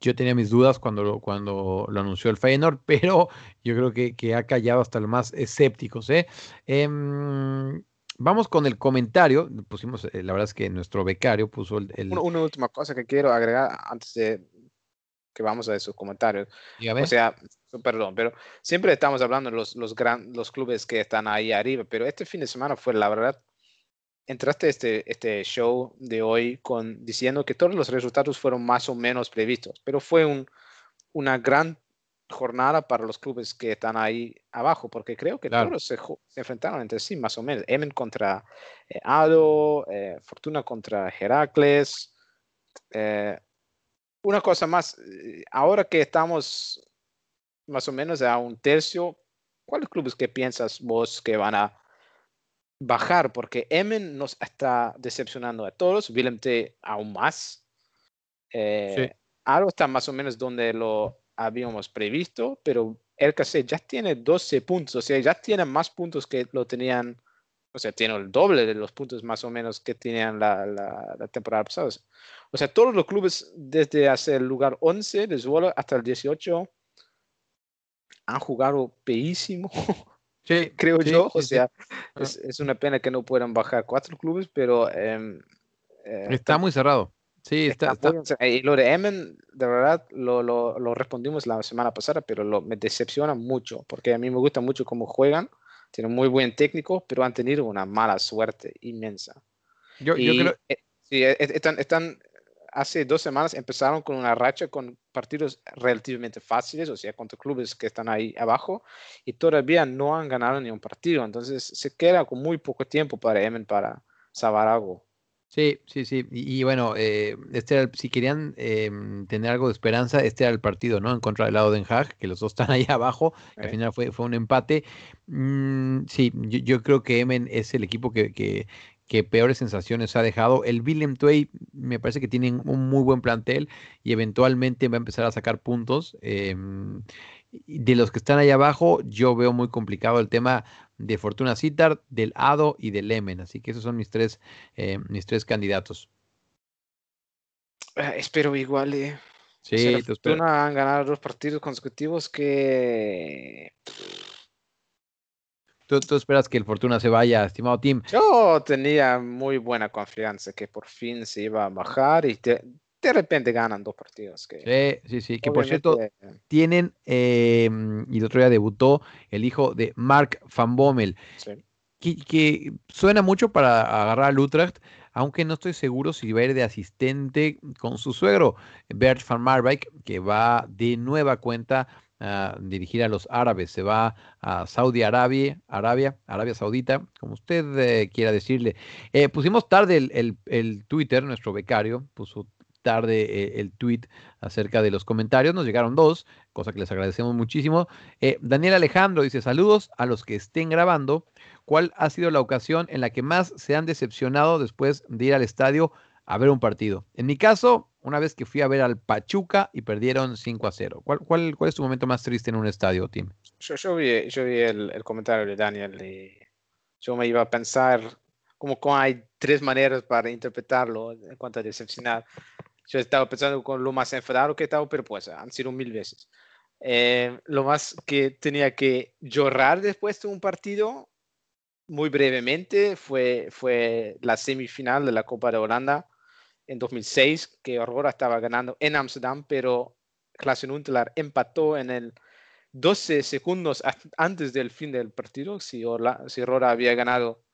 yo tenía mis dudas cuando lo, cuando lo anunció el Feyenoord, pero yo creo que, que ha callado hasta los más escépticos. ¿eh? Em, vamos con el comentario, pusimos, la verdad es que nuestro becario puso el, el- Una, una última cosa que quiero agregar antes de que vamos a esos comentarios. dígame. O sea, perdón, pero siempre estamos hablando de los, los, gran, los clubes que están ahí arriba, pero este fin de semana fue, la verdad, entraste a este, este show de hoy con, diciendo que todos los resultados fueron más o menos previstos, pero fue un, una gran jornada para los clubes que están ahí abajo, porque creo que Claro. todos se, se enfrentaron entre sí, más o menos. Emen contra eh, Ado, eh, Fortuna contra Heracles. eh, una cosa más, eh, ahora que estamos más o menos a un tercio, ¿cuáles clubes que piensas vos que van a bajar? Porque Emen nos está decepcionando a todos, Willem T aún más. Eh, Algo está más o menos donde lo habíamos previsto, pero el ya tiene 12 puntos, o sea, ya tiene más puntos que lo tenían, o sea, tiene el doble de los puntos más o menos que tenían la, la- la temporada pasada. O sea, todos los clubes desde hace el lugar 11 de Zwolle hasta el 18 han jugado peísimo, Sí, creo sí, yo. o sí. sea, Ah. es, es una pena que no puedan bajar cuatro clubes, pero em, eh, Está muy cerrado. Sí, está, Está. Y lo de Emen, de verdad, lo, lo, lo respondimos la semana pasada, pero lo, me decepciona mucho, porque a mí me gusta mucho cómo juegan, tienen muy buen técnico, pero han tenido una mala suerte inmensa. yo, yo Y, creo, eh, sí, eh, eh, están, están, hace dos semanas empezaron con una racha con partidos relativamente fáciles, o sea, contra clubes que están ahí abajo, y todavía no han ganado ni un partido, entonces se queda con muy poco tiempo para Emen para salvar algo. Sí, sí, sí. Y, y bueno, eh, este era el- si querían em, tener algo de esperanza, este era el partido, ¿no? En contra del lado de Den Haag, que los dos están ahí abajo. Al ¿eh? final fue, fue un empate. Mm, sí, yo, yo creo que Emen es el equipo que, que, que peores sensaciones ha dejado. El Willem Twey me parece que tienen un muy buen plantel y eventualmente va a empezar a sacar puntos. em, de los que están ahí abajo, yo veo muy complicado el tema de Fortuna Sittard, del Ado y del Emen. Así que esos son mis tres, eh, mis tres candidatos. Eh, espero igual. eh. O Sí, sea, la te espero. Fortuna han ganado dos partidos consecutivos que ¿Tú, tú esperas que el Fortuna se vaya, estimado Tim. yo tenía muy buena confianza que por fin se iba a bajar y de, de repente ganan dos partidos. Que Sí, sí, sí. Que por cierto, tienen, eh, y el otro día debutó el hijo de Mark Van Bommel, sí. que, que suena mucho para agarrar al Utrecht, aunque no estoy seguro si va a ir de asistente con su suegro, Bert van Marwijk, que va de nueva cuenta a dirigir a los árabes, se va a Saudi Arabia, Arabia, Arabia Saudita, como usted eh, quiera decirle. Eh, pusimos tarde el, el- el Twitter, nuestro becario puso tarde eh, el tweet acerca de los comentarios, nos llegaron dos, cosa que les agradecemos muchísimo. Eh, Daniel Alejandro dice, saludos a los que estén grabando. ¿Cuál ha sido la ocasión en la que más se han decepcionado después de ir al estadio a ver un partido? En mi caso, una vez que fui a ver al Pachuca y perdieron 5 a 0. ¿Cuál, cuál, cuál es tu momento más triste en un estadio, Tim? Yo, yo vi, yo vi el, el comentario de Daniel y yo me iba a pensar, como, como hay tres maneras para interpretarlo en cuanto a decepcionar. Yo estaba pensando con lo más enfadado que estaba, pero pues han sido mil veces. Eh, lo más que tenía que llorar después de un partido, muy brevemente, fue, fue la semifinal de la Copa de Holanda en 2006, que Aurora estaba ganando en Amsterdam, pero Klassenuntelaar empató en el 12 segundos antes del fin del partido. Si, si Aurora había ganado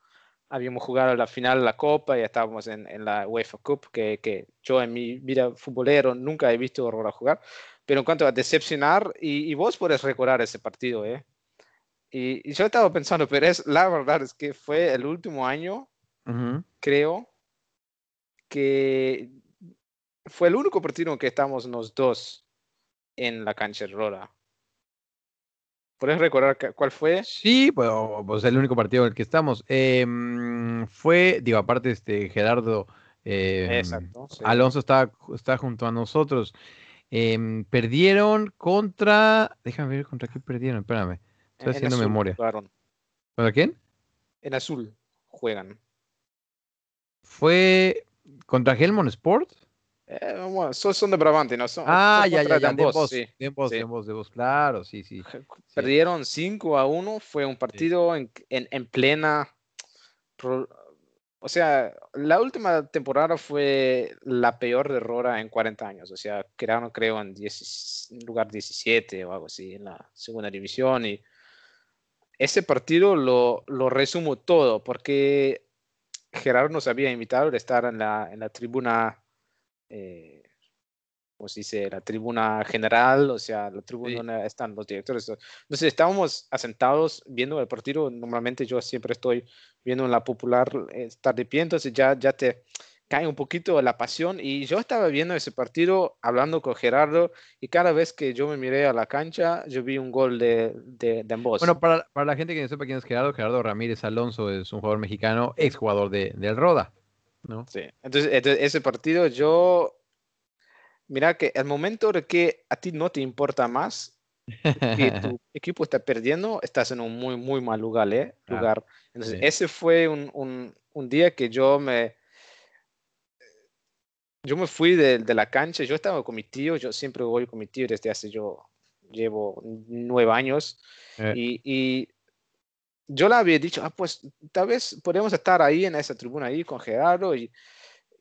habíamos jugado la final de la Copa y estábamos en, en la UEFA Cup, que, que, yo en mi vida futbolero nunca he visto Aurora jugar. Pero en cuanto a decepcionar, y, y vos podés recordar ese partido, ¿eh? Y, y, yo estaba pensando, pero es, la verdad es que fue el último año, uh -huh. creo, que fue el único partido en que estamos los dos en la cancha de Aurora. ¿Puedes recordar cuál fue? Sí, pues, pues, el único partido en el que estamos. Eh, fue, digo, aparte, este Gerardo eh, Exacto, sí. Alonso está, está junto a nosotros. Eh, perdieron contra. Déjame ver contra qué perdieron, espérame. Estoy en haciendo azul memoria. jugaron. ¿Contra quién? En azul juegan. Fue contra Helmond Sport. Eh, bueno, son, son de Brabante, ¿no? Son, Ah, son ya, ya, ya, de vos, sí. de sí. de de claro, sí, sí. Perdieron 5 a 1, fue un partido en, en, en plena... O sea, la última temporada fue la peor de Rora en 40 años. O sea, quedaron creo en 10 en lugar 17 o algo así en la segunda división. Y ese partido lo, lo resumo todo porque Gerardo nos había invitado a estar en la, en la tribuna, eh, ¿cómo se dice? La tribuna general, o sea, la tribuna Sí. están los directores. Entonces estábamos asentados viendo el partido. Normalmente yo siempre estoy viendo en la popular eh, estar de pie, entonces ya, ya te cae un poquito la pasión. Y yo estaba viendo ese partido, hablando con Gerardo, y cada vez que yo me miré a la cancha, yo vi un gol de, de, de Ambos. Bueno, para, para la gente que no sepa quién es Gerardo, Gerardo Ramírez Alonso es un jugador mexicano, exjugador de, del Roda, ¿no? Sí, entonces, entonces, ese partido yo, mira que el momento de que a ti no te importa más, que tu equipo está perdiendo, estás en un muy, muy mal lugar, ¿eh? Claro, lugar. Entonces, sí. ese fue un, un, un día que yo me, yo me fui de, de la cancha, yo estaba con mi tío, yo siempre voy con mi tío desde hace yo, llevo nueve años, Eh, y, y yo le había dicho, ah, pues tal vez podemos estar ahí en esa tribuna ahí con Gerardo y,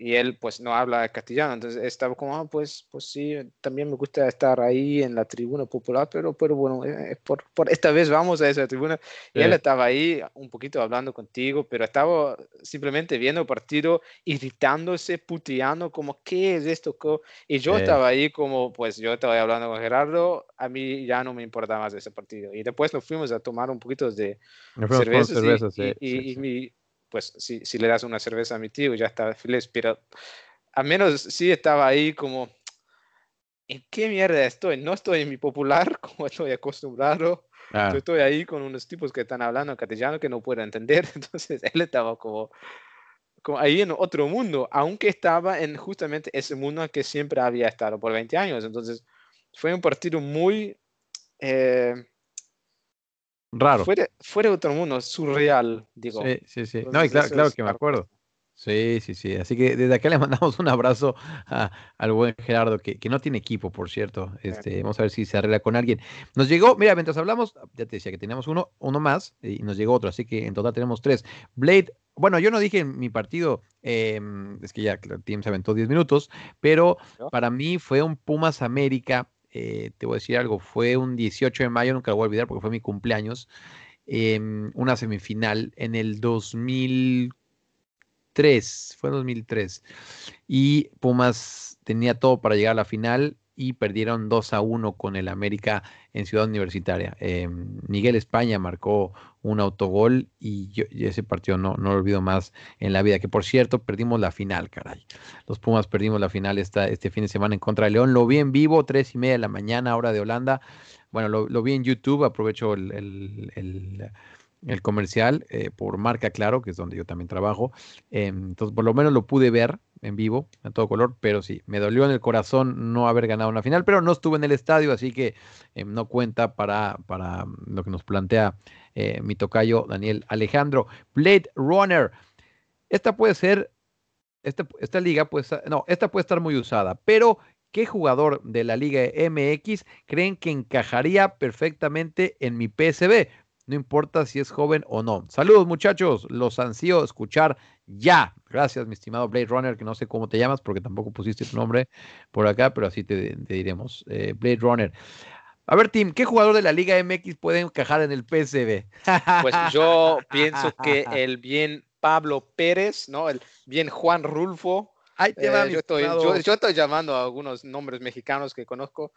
y él pues no habla castellano, entonces estaba como, ah, pues, pues sí, también me gusta estar ahí en la tribuna popular, pero, pero bueno, eh, por, por esta vez vamos a esa tribuna. Y él estaba ahí un poquito hablando contigo, pero estaba simplemente viendo el partido, irritándose, puteando, como, ¿qué es esto? Co-?" Y yo Sí. estaba ahí como, pues yo estaba hablando con Gerardo, a mí ya no me importa más ese partido. Y después nos fuimos a tomar un poquito de cervezas, y- cervezas, y, sí, y- y mi- pues si, si le das una cerveza a mi tío ya estaba feliz, pero al menos sí estaba ahí como, ¿en qué mierda estoy? No estoy en mi popular como estoy acostumbrado, yo estoy ahí con unos tipos que están hablando en castellano que no puedo entender, entonces él estaba como, como ahí en otro mundo, aunque estaba en justamente ese mundo que siempre había estado por 20 años, entonces fue un partido muy... eh, Raro. fuera, fuera de otro mundo, surreal, digo. Sí, sí, sí. No, y claro, claro que me acuerdo. Sí, sí, sí. Así que desde acá le mandamos un abrazo a- al buen Gerardo, que, que no tiene equipo, por cierto. Este, vamos a ver si se arregla con alguien. Nos llegó, mira, mientras hablamos, ya te decía que teníamos uno, uno más y nos llegó otro, así que en total tenemos tres. Blade, bueno, yo no dije en mi partido, eh, es que ya el team se aventó 10 minutos, pero ¿No? para mí fue un Pumas América. Eh, te voy a decir algo, fue un 18 de mayo, nunca lo voy a olvidar porque fue mi cumpleaños. em, una semifinal en el 2003, fue en 2003. Y Pumas tenía todo para llegar a la final y perdieron 2 a 1 con el América en Ciudad Universitaria. Eh, Miguel España marcó un autogol y, yo, ese partido no, no lo olvido más en la vida. Que por cierto, perdimos la final, caray. Los Pumas perdimos la final esta, este fin de semana en contra de León. Lo vi en vivo, tres y media de la mañana, hora de Holanda. Bueno, lo, lo vi en YouTube, aprovecho el, el comercial eh, por marca, claro, que es donde yo también trabajo. Eh, entonces, por lo menos lo pude ver en vivo, a todo color, pero sí, me dolió en el corazón no haber ganado una final, pero no estuve en el estadio, así que eh, no cuenta para, para lo que nos plantea eh, mi tocayo Daniel Alejandro. Blade Runner. esta puede ser, esta, esta liga, pues, no, esta puede estar muy usada, pero ¿qué jugador de la Liga MX creen que encajaría perfectamente en mi PSB? No importa si es joven o no. Saludos muchachos, los ansío escuchar ya. Gracias, mi estimado Blade Runner, que no sé cómo te llamas porque tampoco pusiste tu nombre por acá, pero así te, diremos. Eh, Blade Runner. A ver, Tim, ¿qué jugador de la Liga MX puede encajar en el PSB? Pues yo pienso que el bien Pablo Pérez, ¿no? El bien Juan Rulfo. Ahí te va, eh, yo, estoy, yo, estoy, llamando a algunos nombres mexicanos que conozco.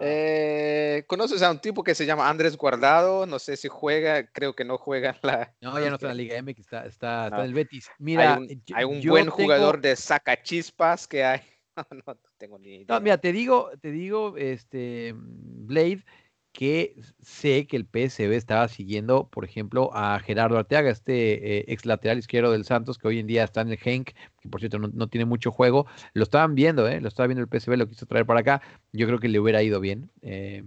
Eh, ¿Conoces a un tipo que se llama Andrés Guardado? No sé si juega, creo que no juega en la. No, ya no está en la Liga MX, está, está, en el Betis. Mira, hay un, buen jugador de sacachispas que hay. no, tengo ni idea. No, mira, te digo, te digo, este, Blade, que sé que el PSB estaba siguiendo, por ejemplo, a Gerardo Arteaga, este eh, ex lateral izquierdo del Santos, que hoy en día está en el Henk, que por cierto no, tiene mucho juego. Lo estaban viendo, ¿eh? lo estaba viendo el PSB, lo quiso traer para acá. Yo creo que le hubiera ido bien eh,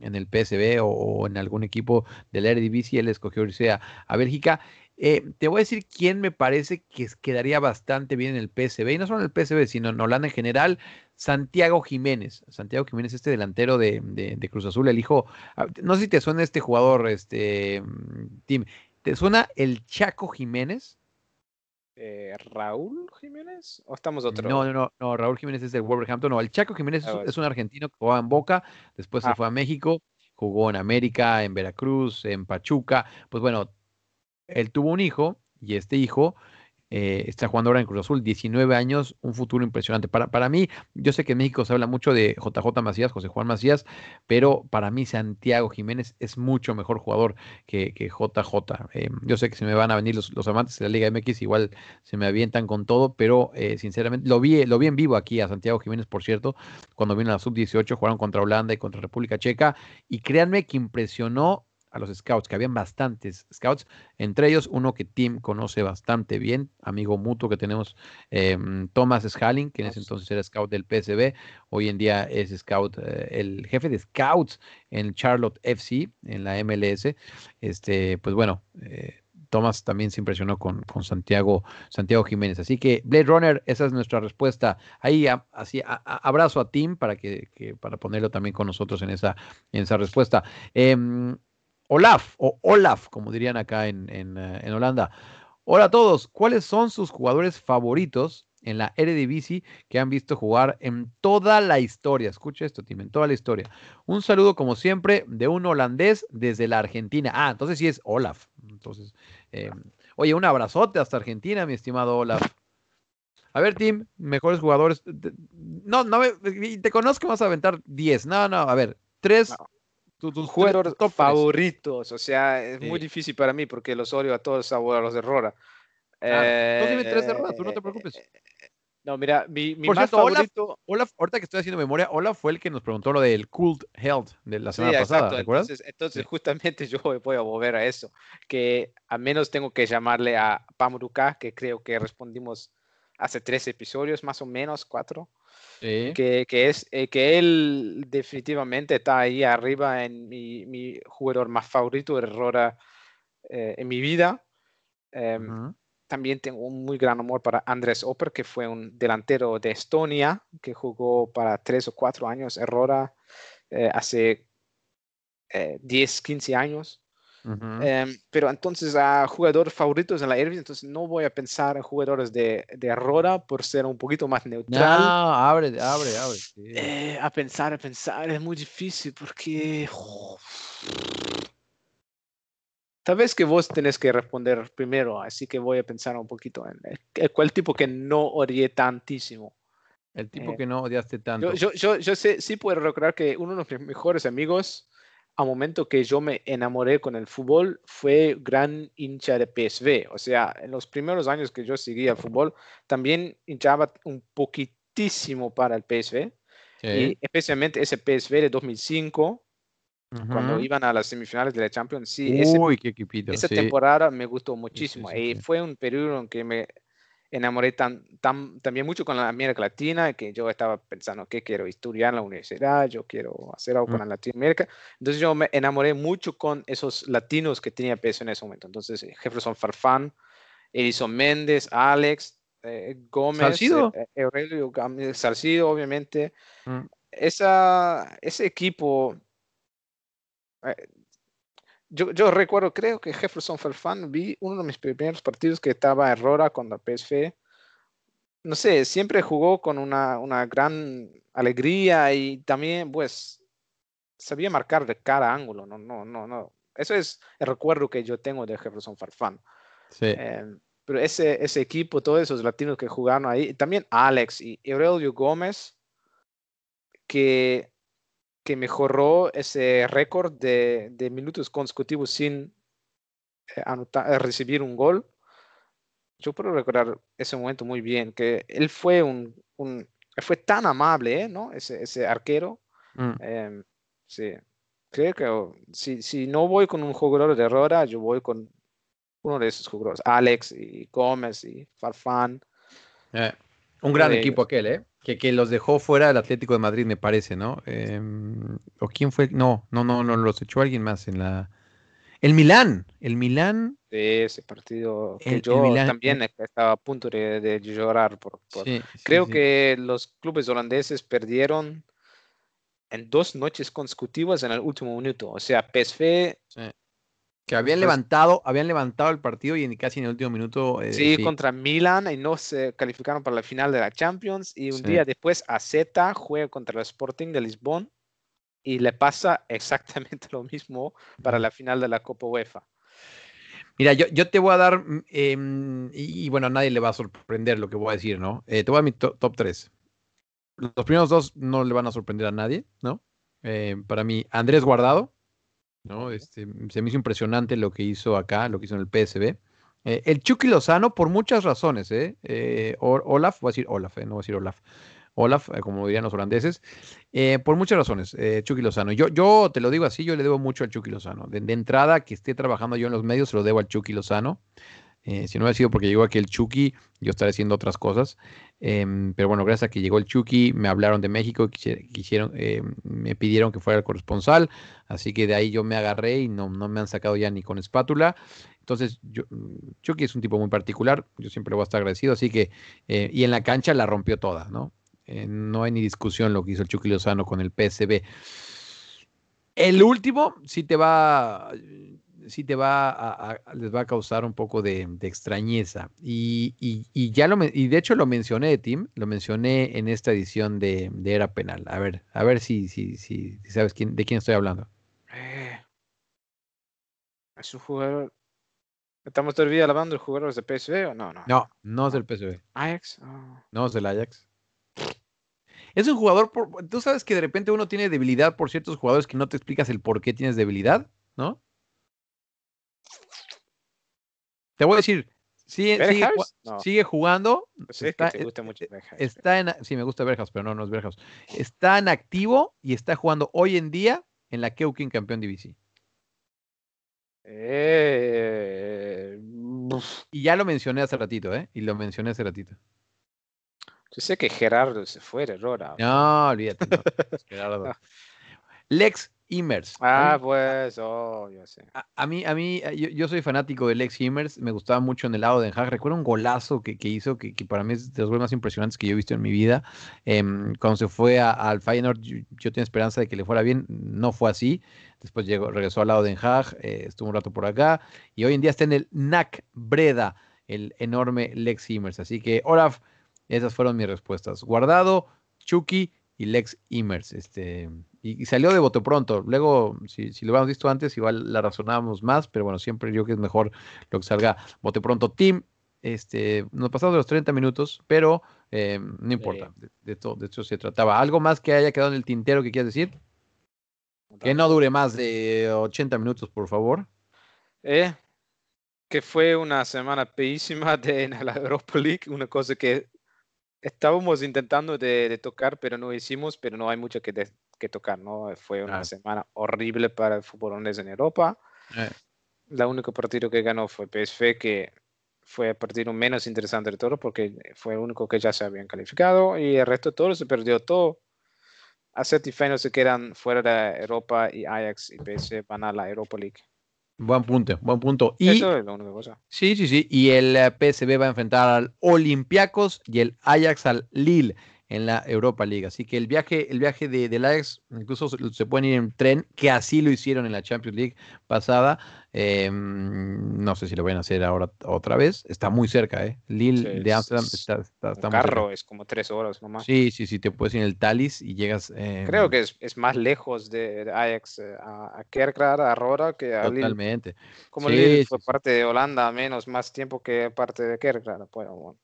en el PSB o, en algún equipo del Eredivisie. Él escogió irse a, a Bélgica. Eh, te voy a decir quién me parece que quedaría bastante bien en el PSB, y no solo en el PSB, sino en Holanda en general, Santiago Jiménez. Santiago Jiménez, este delantero de, Cruz Azul, el hijo, ah, no sé si te suena este jugador, este, mm, Tim, ¿te suena el Chaco Jiménez? Eh, ¿Raúl Jiménez? ¿O estamos otro? No, no, no, Raúl Jiménez es del Wolverhampton, no, el Chaco Jiménez es, ah, un argentino que jugaba en Boca, después se ah. fue a México, jugó en América, en Veracruz, en Pachuca, pues bueno, él tuvo un hijo y este hijo eh, está jugando ahora en Cruz Azul, 19 años, un futuro impresionante. Para, para mí, yo sé que en México se habla mucho de JJ Macías, José Juan Macías, pero para mí Santiago Jiménez es mucho mejor jugador que, que JJ. Eh, yo sé que se me van a venir los, los, amantes de la Liga MX, igual se me avientan con todo, pero eh, sinceramente lo vi, lo vi en vivo aquí a Santiago Jiménez, por cierto, cuando vino a la sub-18, jugaron contra Holanda y contra República Checa, y créanme que impresionó a los scouts, que habían bastantes scouts, entre ellos uno que Tim conoce bastante bien, amigo mutuo que tenemos, em, Thomas Schalling, que en ese entonces era scout del PSB, hoy en día es scout, eh, el jefe de scouts en Charlotte FC, en la MLS. Este, pues bueno, eh, Thomas también se impresionó con, con, Santiago, Santiago Jiménez. Así que Blade Runner, esa es nuestra respuesta. Ahí así abrazo a Tim para que, para ponerlo también con nosotros en esa, en esa respuesta. Em, Olaf, o Olaf, como dirían acá en, eh, Holanda. Hola a todos, ¿cuáles son sus jugadores favoritos en la Eredivisie que han visto jugar en toda la historia? Escucha esto, Tim, en toda la historia. Un saludo, como siempre, de un holandés desde la Argentina. Ah, entonces sí es Olaf. Entonces, eh, oye, un abrazote hasta Argentina, mi estimado Olaf. A ver, Tim, mejores jugadores. No, no, te conozco, vas a aventar 10. No, no, a ver, tres tus jugadores favoritos. O sea, es muy difícil para mí porque los odio a todos a los de Rora. Ah, tú tres de Rora, tú no te preocupes. Eh, no, mira, mi, mi más favorito. Olaf, ahorita que estoy haciendo memoria, Olaf fue el que nos preguntó lo del Cult Health de la semana pasada, ¿te acuerdas? Entonces, entonces justamente yo voy a volver a eso. Que al menos tengo que llamarle a Pamruka, que creo que respondimos hace tres episodios, más o menos, cuatro. Que, es, eh, que él definitivamente está ahí arriba en mi, jugador más favorito de Rora eh, en mi vida. Em, también tengo un muy gran amor para Andrés Oper, que fue un delantero de Estonia, que jugó para tres o cuatro años en Rora eh, hace 10, 15 años. Em, pero entonces a jugadores favoritos en la Eredivisie, entonces no voy a pensar en jugadores de, de Roda por ser un poquito más neutral. No, abre, abre, abre. Eh, a pensar, a pensar, es muy difícil porque... Tal vez que vos tenés que responder primero, así que voy a pensar un poquito en el, cuál tipo que no odié tantísimo. El tipo eh, que no odiaste tanto. Yo, yo, yo, sé, sí puedo recordar que uno de mis mejores amigos al momento que yo me enamoré con el fútbol, fue gran hincha de PSV. O sea, en los primeros años que yo seguía el fútbol, también hinchaba un poquitísimo para el PSV. Y especialmente ese PSV de 2005, cuando iban a las semifinales de la Champions. Sí, Uy, qué equipito, esa temporada me gustó muchísimo. y fue un periodo en que me enamoré tan, tan, también mucho con la América Latina, que yo estaba pensando que quiero estudiar en la universidad, yo quiero hacer algo con la Latinoamérica. Entonces yo me enamoré mucho con esos latinos que tenía peso en ese momento. Entonces Jefferson Farfán Edison Méndez, Alex, eh, Gómez, Salcido. eh, eh, Aurelio Salcido, obviamente. Mm. Esa, ese equipo, eh, yo, yo recuerdo, creo que Jefferson Farfán, vi uno de mis primeros partidos que estaba en Rora con la PSV. No sé, siempre jugó con una, una gran alegría y también, pues, sabía marcar de cada ángulo. No, no, no, no. Eso es el recuerdo que yo tengo de Jefferson Farfán. Sí. Eh, pero ese, ese equipo, todos esos latinos que jugaron ahí, también Alex y Aurelio Gómez, que, que mejoró ese récord de, de minutos consecutivos sin eh, anota- eh, recibir un gol. Yo puedo recordar ese momento muy bien, que él fue un, fue tan amable, ¿eh? ¿no? Ese, ese arquero. Mm. Em, sí, creo que oh, si, si no voy con un jugador de Rora, yo voy con uno de esos jugadores, Alex y Gómez y Farfán. Eh, un gran de equipo aquel, ¿eh? Que, que los dejó fuera del Atlético de Madrid, me parece, ¿no? Em, ¿O quién fue? No, no, no, no, los echó alguien más en la... El Milán, el Milán. de ese partido que El- el yo Milán- también estaba a punto de, de llorar por, por- sí, sí, creo sí. que los clubes holandeses perdieron en dos noches consecutivas en el último minuto. O sea, PSV Que habían pues- levantado, habían levantado el partido y en, casi en el último minuto. eh, sí, sí. contra Milan y no se calificaron para la final de la Champions. Y un Sí. día después AZ juega contra el Sporting de Lisbon y le pasa exactamente lo mismo para la final de la Copa UEFA. Mira, yo, yo te voy a dar, mm, em, y, y bueno, a nadie le va a sorprender lo que voy a decir, ¿no? Eh, te voy a dar mi to- top 3. Los primeros dos no le van a sorprender a nadie, ¿no? Eh, para mí, Andrés Guardado, ¿no? Este, se me hizo impresionante lo que hizo acá, lo que hizo en el PSB. Eh, el Chucky Lozano, por muchas razones, ¿eh? Eh, Olaf, voy a decir Olaf, ¿eh? no voy a decir Olaf. Olaf, eh, como dirían los holandeses, eh, por muchas razones, eh, Chucky Lozano. Yo, yo te lo digo así, yo le debo mucho al Chucky Lozano. De, de entrada, que esté trabajando yo en los medios, se lo debo al Chucky Lozano. Eh, si no hubiera sido porque llegó aquí el Chucky, yo estaría haciendo otras cosas. Em, pero bueno, gracias a que llegó el Chucky, me hablaron de México, quisi- quisieron, eh, me pidieron que fuera el corresponsal, así que de ahí yo me agarré y no, no me han sacado ya ni con espátula. Entonces, yo, Chucky es un tipo muy particular, yo siempre voy a estar agradecido, así que, eh, y en la cancha la rompió toda, ¿no? Eh, no hay ni discusión lo que hizo el Chucky Lozano con el PSB. El último sí te va, sí te va a, a- les va a causar un poco de, de extrañeza. Y, y- y ya lo, y de hecho lo mencioné, Tim, lo mencioné en esta edición de, de Era Penal. A ver, a ver si, si, si, si sabes quién, de quién estoy hablando. Eh, es un jugador. ¿Estamos todavía hablando de jugadores de PSV o no? No. No, no es del PSV, Ajax. ah. no es del Ajax. Es un jugador, por, tú sabes que de repente uno tiene debilidad por ciertos jugadores que no te explicas el por qué tienes debilidad, ¿no? Te voy a decir, sigue, sigue, ¿Berghaus? ju- No. sigue jugando, Sé está- que te gusta mucho Berghaus, está en, sí me gusta Berghaus, pero no, no es Berghaus. Está en activo y está jugando hoy en día en la Keukin Campeón División. Eh, Y ya lo mencioné hace ratito, ¿eh? Y lo mencioné hace ratito. yo sé que Gerardo se fue de Rora. No, olvídate. no, Gerardo. Lex Immers. Ah, mí- pues, oh, yo sé. A, a mí, a mí yo, yo soy fanático de Lex Immers, me gustaba mucho en el lado de Den Haag. Recuerdo un golazo que, que hizo, que, que para mí es de los goles más impresionantes que yo he visto en mi vida. Em, cuando se fue al Feyenoord, yo, yo tenía esperanza de que le fuera bien, no fue así. Después llegó, regresó al lado de Den Haag, eh, estuvo un rato por acá, y hoy en día está en el NAC Breda, el enorme Lex Immers. Así que, Olaf, esas fueron mis respuestas. Guardado, Chucky y Lex Immers. Este, y, y salió de bote pronto. Luego, si, si lo hubiéramos visto antes, igual la razonábamos más, pero bueno, siempre yo creo que es mejor lo que salga bote pronto. Team, este, nos pasamos de los 30 minutos, pero eh, no importa. De, de to- de eso se trataba. ¿Algo más que haya quedado en el tintero que quieras decir? Que no dure más de 80 minutos, por favor. Eh, que fue una semana peísima de, en la Europa League, una cosa que estábamos intentando de, de tocar, pero no hicimos, pero no hay mucho que, de- que tocar, ¿no? Fue una Claro. semana horrible para el fútbol holandés en Europa. Eh, La único partido que ganó fue PSV, que fue el partido menos interesante de todos, porque fue el único que ya se habían calificado, y el resto todo se perdió todo. AZ y Feyenoord se quedan fuera de Europa y Ajax y PSV van a la Europa League. Buen punto, buen punto. Y, Eso es la única cosa. Sí, sí, sí. Y el eh, PSV va a enfrentar al Olympiacos y el Ajax al Lille en la Europa League. Así que el viaje, el viaje de, del Ajax, incluso se, pueden ir en tren, que así lo hicieron en la Champions League pasada. Eh, no sé si lo van a hacer ahora otra vez. Está muy cerca, ¿eh? Lille de Amsterdam es está, está, está muy cerca. carro es como tres horas nomás. Sí, sí, sí, te puedes ir en el Thalys y llegas. eh, Creo que es, es más lejos de, de Ajax eh, a, a Kerkrade, a Roda, que a Lille. Totalmente. Como Sí, Lille fue sí. parte de Holanda, menos más tiempo que parte de Kerkrade. pues, bueno.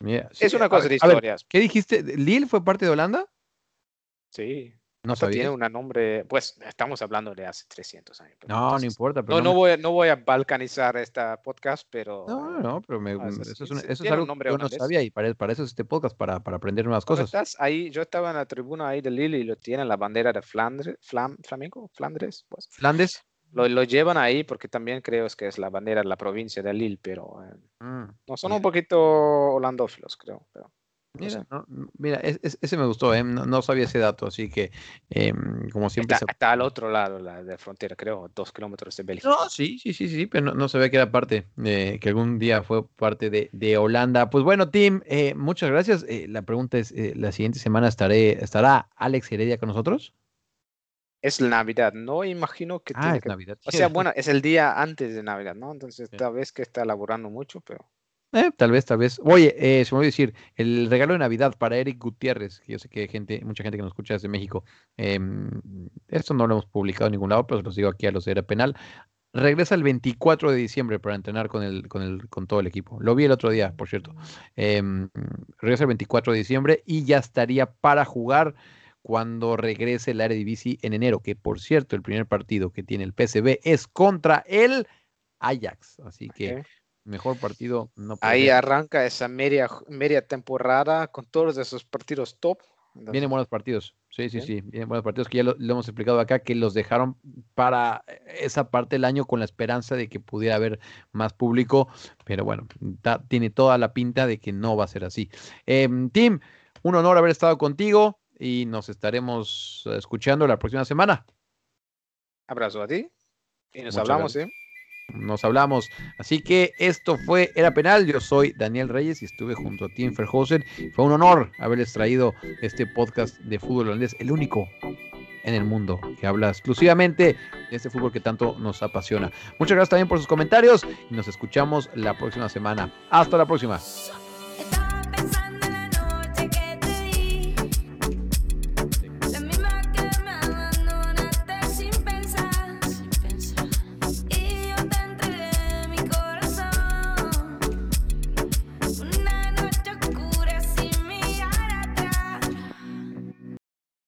Mira, sí, Es una cosa ver- de a ver, historias. ¿Qué dijiste? ¿Lille fue parte de Holanda? Sí. No O sea, tiene un nombre, pues estamos hablando de hace 300 años. No, no entonces- importa. Pero No, no, voy a, no voy a balcanizar esta podcast, pero No, no, no, pero me- no, eso eso, sí, es, un- sí, eso es algo nombre que yo no sabía y para, para eso es este podcast, para, para aprender nuevas cosas. estás ahí, yo estaba en la tribuna ahí de Lille y lo tienen la bandera de Flandres, Flam, Flamengo, Flandres, pues. Flandes. Lo, lo llevan ahí porque también creo que es la bandera de la provincia de Lille, pero eh, Mm, no son mira, un poquito holandófilos, creo. Pero, no mira, no, mira, es- es- ese me gustó, eh, no, no sabía ese dato, así que em, como siempre... Está, se- está al otro lado la, de la frontera, creo, dos kilómetros de Bélgica. No, sí, sí, sí, sí, pero no, no sabía que era parte, de, que algún día fue parte de, de Holanda. Pues bueno, Tim, eh, muchas gracias. Eh, la pregunta es, eh, ¿la siguiente semana estaré, estará Alex Heredia con nosotros? Es Navidad, no imagino que Ah, tiene es que... Navidad. O sea, bueno, es el día antes de Navidad, ¿no? Entonces, Sí. tal vez que está laborando mucho, pero... Eh, tal vez, tal vez. Oye, eh, se me olvidó decir, el regalo de Navidad para Eric Gutiérrez, que yo sé que hay gente, mucha gente que nos escucha desde México. em, esto no lo hemos publicado en ningún lado, pero se los digo aquí a los de Era Penal. Regresa el 24 de diciembre para entrenar con el, con el, con todo el equipo. Lo vi el otro día, por cierto. Em, regresa el 24 de diciembre y ya estaría para jugar cuando regrese el Eredivisie en enero, que por cierto, el primer partido que tiene el PSV es contra el Ajax. Así que mejor partido no puede Ahí ser. arranca esa media, media temporada con todos esos partidos top. Entonces, Vienen buenos partidos. Sí, sí, sí. Vienen buenos partidos que ya lo, lo hemos explicado acá, que los dejaron para esa parte del año con la esperanza de que pudiera haber más público. Pero bueno, ta- tiene toda la pinta de que no va a ser así. Em, Tim, un honor haber estado contigo y nos estaremos eh, escuchando la próxima semana. Abrazo a ti. Y nos Muchas hablamos, gracias. ¿eh? Nos hablamos. Así que esto fue Era Penal. Yo soy Daniel Reyes y estuve junto a Tim Ferhausen. Fue un honor haberles traído este podcast de fútbol holandés, el único en el mundo que habla exclusivamente de este fútbol que tanto nos apasiona. Muchas gracias también por sus comentarios y nos escuchamos la próxima semana. Hasta la próxima.